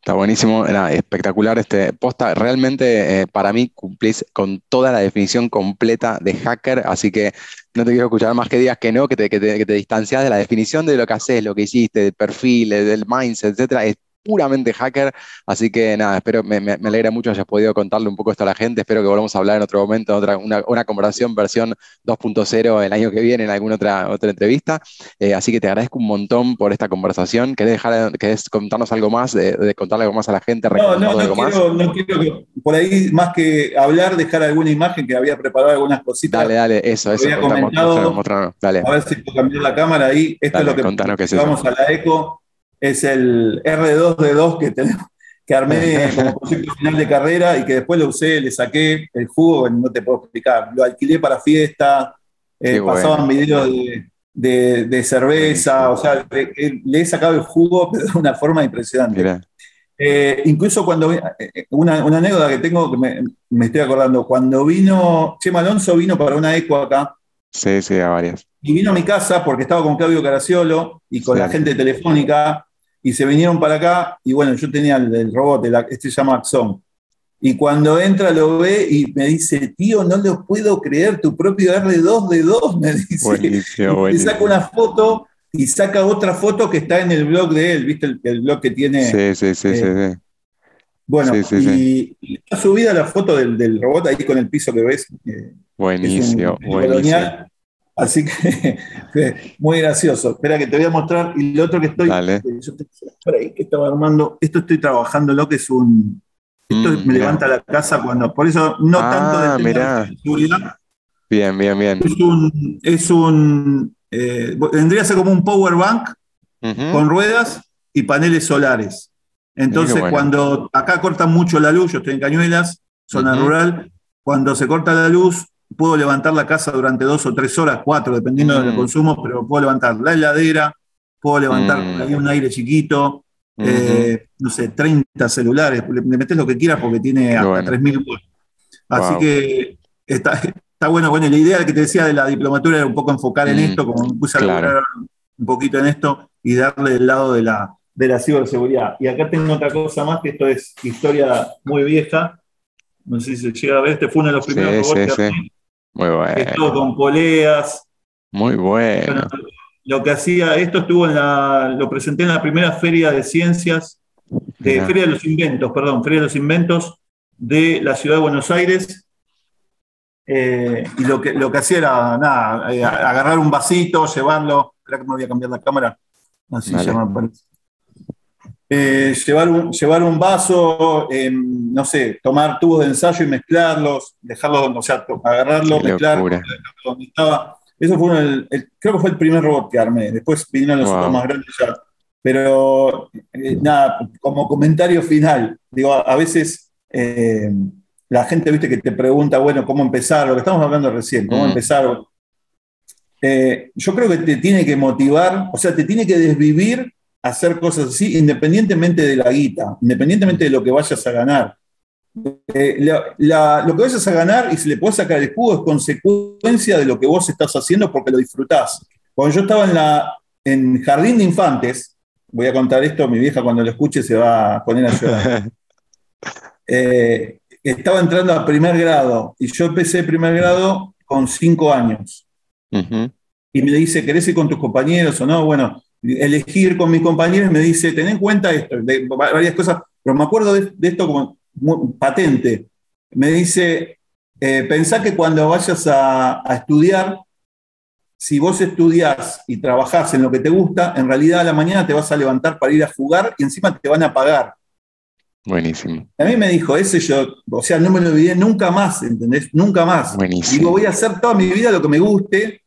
[SPEAKER 2] Está buenísimo, era espectacular. Este posta, realmente eh, para mí cumplís con toda la definición completa de hacker, así que no te quiero escuchar más que digas que no, que te, que te, distancias de la definición de lo que haces, lo que hiciste, del perfil, del mindset, etcétera puramente hacker. Así que nada, espero, me, me, alegra mucho que hayas podido contarle un poco esto a la gente. Espero que volvamos a hablar en otro momento, otra, una, una conversación versión 2.0 el año que viene en alguna otra, otra entrevista. Eh, así que te agradezco un montón por esta conversación. ¿Querés, dejar, contarnos algo más, de, contarle algo más a la gente?
[SPEAKER 3] No, no, no quiero, no quiero que por ahí, más que hablar, dejar alguna imagen que había preparado algunas cositas.
[SPEAKER 2] Dale, dale, eso, eso.
[SPEAKER 3] Había comentado, dale. A ver si puedo cambiar la cámara ahí. Esto es lo que, vamos a la eco es el R2D2 que tenemos, que armé como proyecto final de carrera y que después lo usé, le saqué el jugo, no te puedo explicar. Lo alquilé para fiesta, eh, pasaban videos de, cerveza, o sea, le, he sacado el jugo, pero de una forma impresionante. Eh, incluso cuando, eh, una, anécdota que tengo, que me, estoy acordando, cuando vino, Chema Alonso vino para una eco acá.
[SPEAKER 2] Sí, sí, a varias.
[SPEAKER 3] Y vino a mi casa porque estaba con Claudio Caraciolo y con la gente telefónica y se vinieron para acá y bueno, yo tenía el, robot, este se llama Axon. Y cuando entra lo ve y me dice, tío, no lo puedo creer, tu propio R2D2, me dice. Buenísimo, Y saca una foto y saca otra foto que está en el blog de él, ¿viste? El, blog que tiene.
[SPEAKER 2] Sí, sí, sí, sí,
[SPEAKER 3] eh, Bueno, y, está subida la foto del, robot ahí con el piso que ves.
[SPEAKER 2] buenísimo, buenísimo.
[SPEAKER 3] Así que muy gracioso. Espera que te voy a mostrar. Y lo otro que estoy. Dale. Yo por ahí que estaba armando. Esto estoy trabajando lo que es un. Esto mm, me levanta la casa cuando. Por eso no ah, tanto de seguridad.
[SPEAKER 2] Bien, bien, bien.
[SPEAKER 3] Es un. Es un eh, vendría a ser como un power bank con ruedas y paneles solares. Entonces, cuando acá cortan mucho la luz, yo estoy en Cañuelas, zona rural, cuando se corta la luz, puedo levantar la casa durante dos o tres horas, cuatro, dependiendo del mm. consumo, pero puedo levantar la heladera, puedo levantar mm. un aire chiquito, eh, no sé, 30 celulares, le, metes lo que quieras porque tiene hasta 3.000 watts. Así que está, está bueno. Bueno, la idea que te decía de la diplomatura era un poco enfocar en mm, esto, como me puse a un poquito en esto y darle el lado de la, de la ciberseguridad. Y acá tengo otra cosa más, que esto es historia muy vieja. No sé si se llega a ver, este fue uno de los primeros robots
[SPEAKER 2] muy bueno.
[SPEAKER 3] Estuvo con poleas.
[SPEAKER 2] Muy bueno.
[SPEAKER 3] Lo que hacía, esto estuvo en la, lo presenté en la primera feria de ciencias, de Feria de los Inventos, perdón, Feria de los Inventos de la ciudad de Buenos Aires. Eh, y lo que, lo que hacía era, nada, eh, agarrar un vasito, llevarlo. Espera que me voy a cambiar la cámara. Así se llama, eh, llevar, un, llevar un vaso, em, no sé, tomar tubos de ensayo y mezclarlos, dejarlo, o sea, agarrarlo, mezclarlo, donde estaba. Eso fue el, creo que fue el primer robot que armé. Después vinieron los otros más grandes ya. Pero eh, nada, como comentario final, digo, a, veces eh, la gente, viste, que te pregunta, bueno, ¿cómo empezar? Lo que estamos hablando recién, ¿cómo mm. empezar? yo creo que te tiene que motivar, o sea, te tiene que desvivir hacer cosas así, independientemente de la guita, independientemente de lo que vayas a ganar. Eh, lo que vayas a ganar y si le puedes sacar el jugo es consecuencia de lo que vos estás haciendo porque lo disfrutás. Cuando yo estaba en, la, en Jardín de Infantes, voy a contar esto, mi vieja cuando lo escuche se va a poner a llorar. Eh, estaba entrando a primer grado y yo empecé primer grado con cinco años. Y me dice, ¿querés ir con tus compañeros o no? Bueno, elegir con mis compañeros me dice, ten en cuenta esto, de varias cosas, pero me acuerdo de, esto como patente. Me dice, eh, pensá que cuando vayas a, estudiar, si vos estudiás y trabajás en lo que te gusta, en realidad a la mañana te vas a levantar para ir a jugar y encima te van a pagar.
[SPEAKER 2] Buenísimo.
[SPEAKER 3] A mí me dijo, ese yo, o sea, no me lo olvidé nunca más, ¿entendés? Nunca más.
[SPEAKER 2] Buenísimo.
[SPEAKER 3] Digo, voy a hacer toda mi vida lo que me guste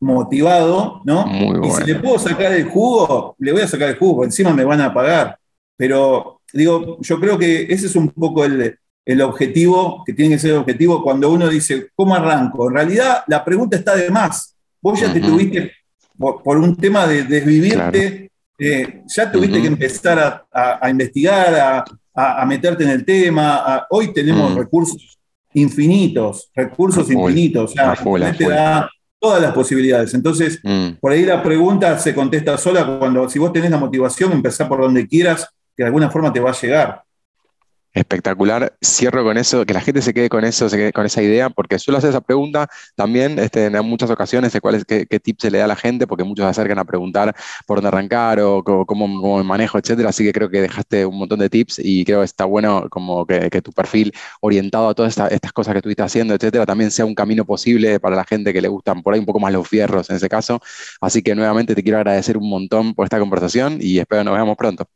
[SPEAKER 3] motivado, ¿no? y si le puedo sacar el jugo, le voy a sacar el jugo, encima me van a pagar. Pero digo, yo creo que ese es un poco el, objetivo, que tiene que ser el objetivo cuando uno dice, ¿cómo arranco? En realidad la pregunta está de más. Vos ya te tuviste, por, un tema de desvivirte, eh, ya tuviste que empezar a, investigar, a, meterte en el tema. hoy tenemos recursos infinitos, recursos infinitos. O sea, te da todas las posibilidades. Entonces, mm. por ahí la pregunta se contesta sola cuando, si vos tenés la motivación, empezar por donde quieras, que de alguna forma te va a llegar.
[SPEAKER 2] Espectacular. Cierro con eso, que la gente se quede con eso, se quede con esa idea, porque suelo hacer esa pregunta también este, en muchas ocasiones de cuál qué, qué tips se le da a la gente, porque muchos se acercan a preguntar por dónde arrancar o cómo, me manejo, etcétera. Así que creo que dejaste un montón de tips y creo que está bueno como que, tu perfil orientado a todas estas cosas que estuviste haciendo, etcétera, también sea un camino posible para la gente que le gustan por ahí un poco más los fierros en ese caso. Así que nuevamente te quiero agradecer un montón por esta conversación y espero nos veamos pronto.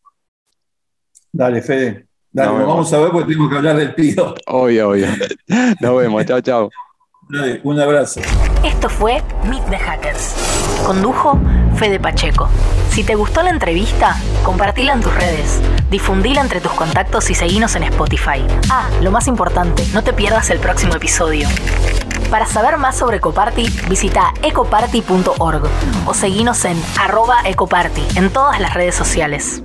[SPEAKER 3] Dale, Fede. Dale, nos vamos a ver porque tenemos que hablar del pido.
[SPEAKER 2] Obvio, obvio. Nos vemos, chao, chao.
[SPEAKER 3] Dale, un abrazo.
[SPEAKER 1] Esto fue Meet the Hackers. Condujo Fede Pacheco. Si te gustó la entrevista, compartila en tus redes, difundila entre tus contactos y seguinos en Spotify. Ah, lo más importante, no te pierdas el próximo episodio. Para saber más sobre Ecoparty, visita ecoparty.org o seguinos en arroba ecoparty en todas las redes sociales.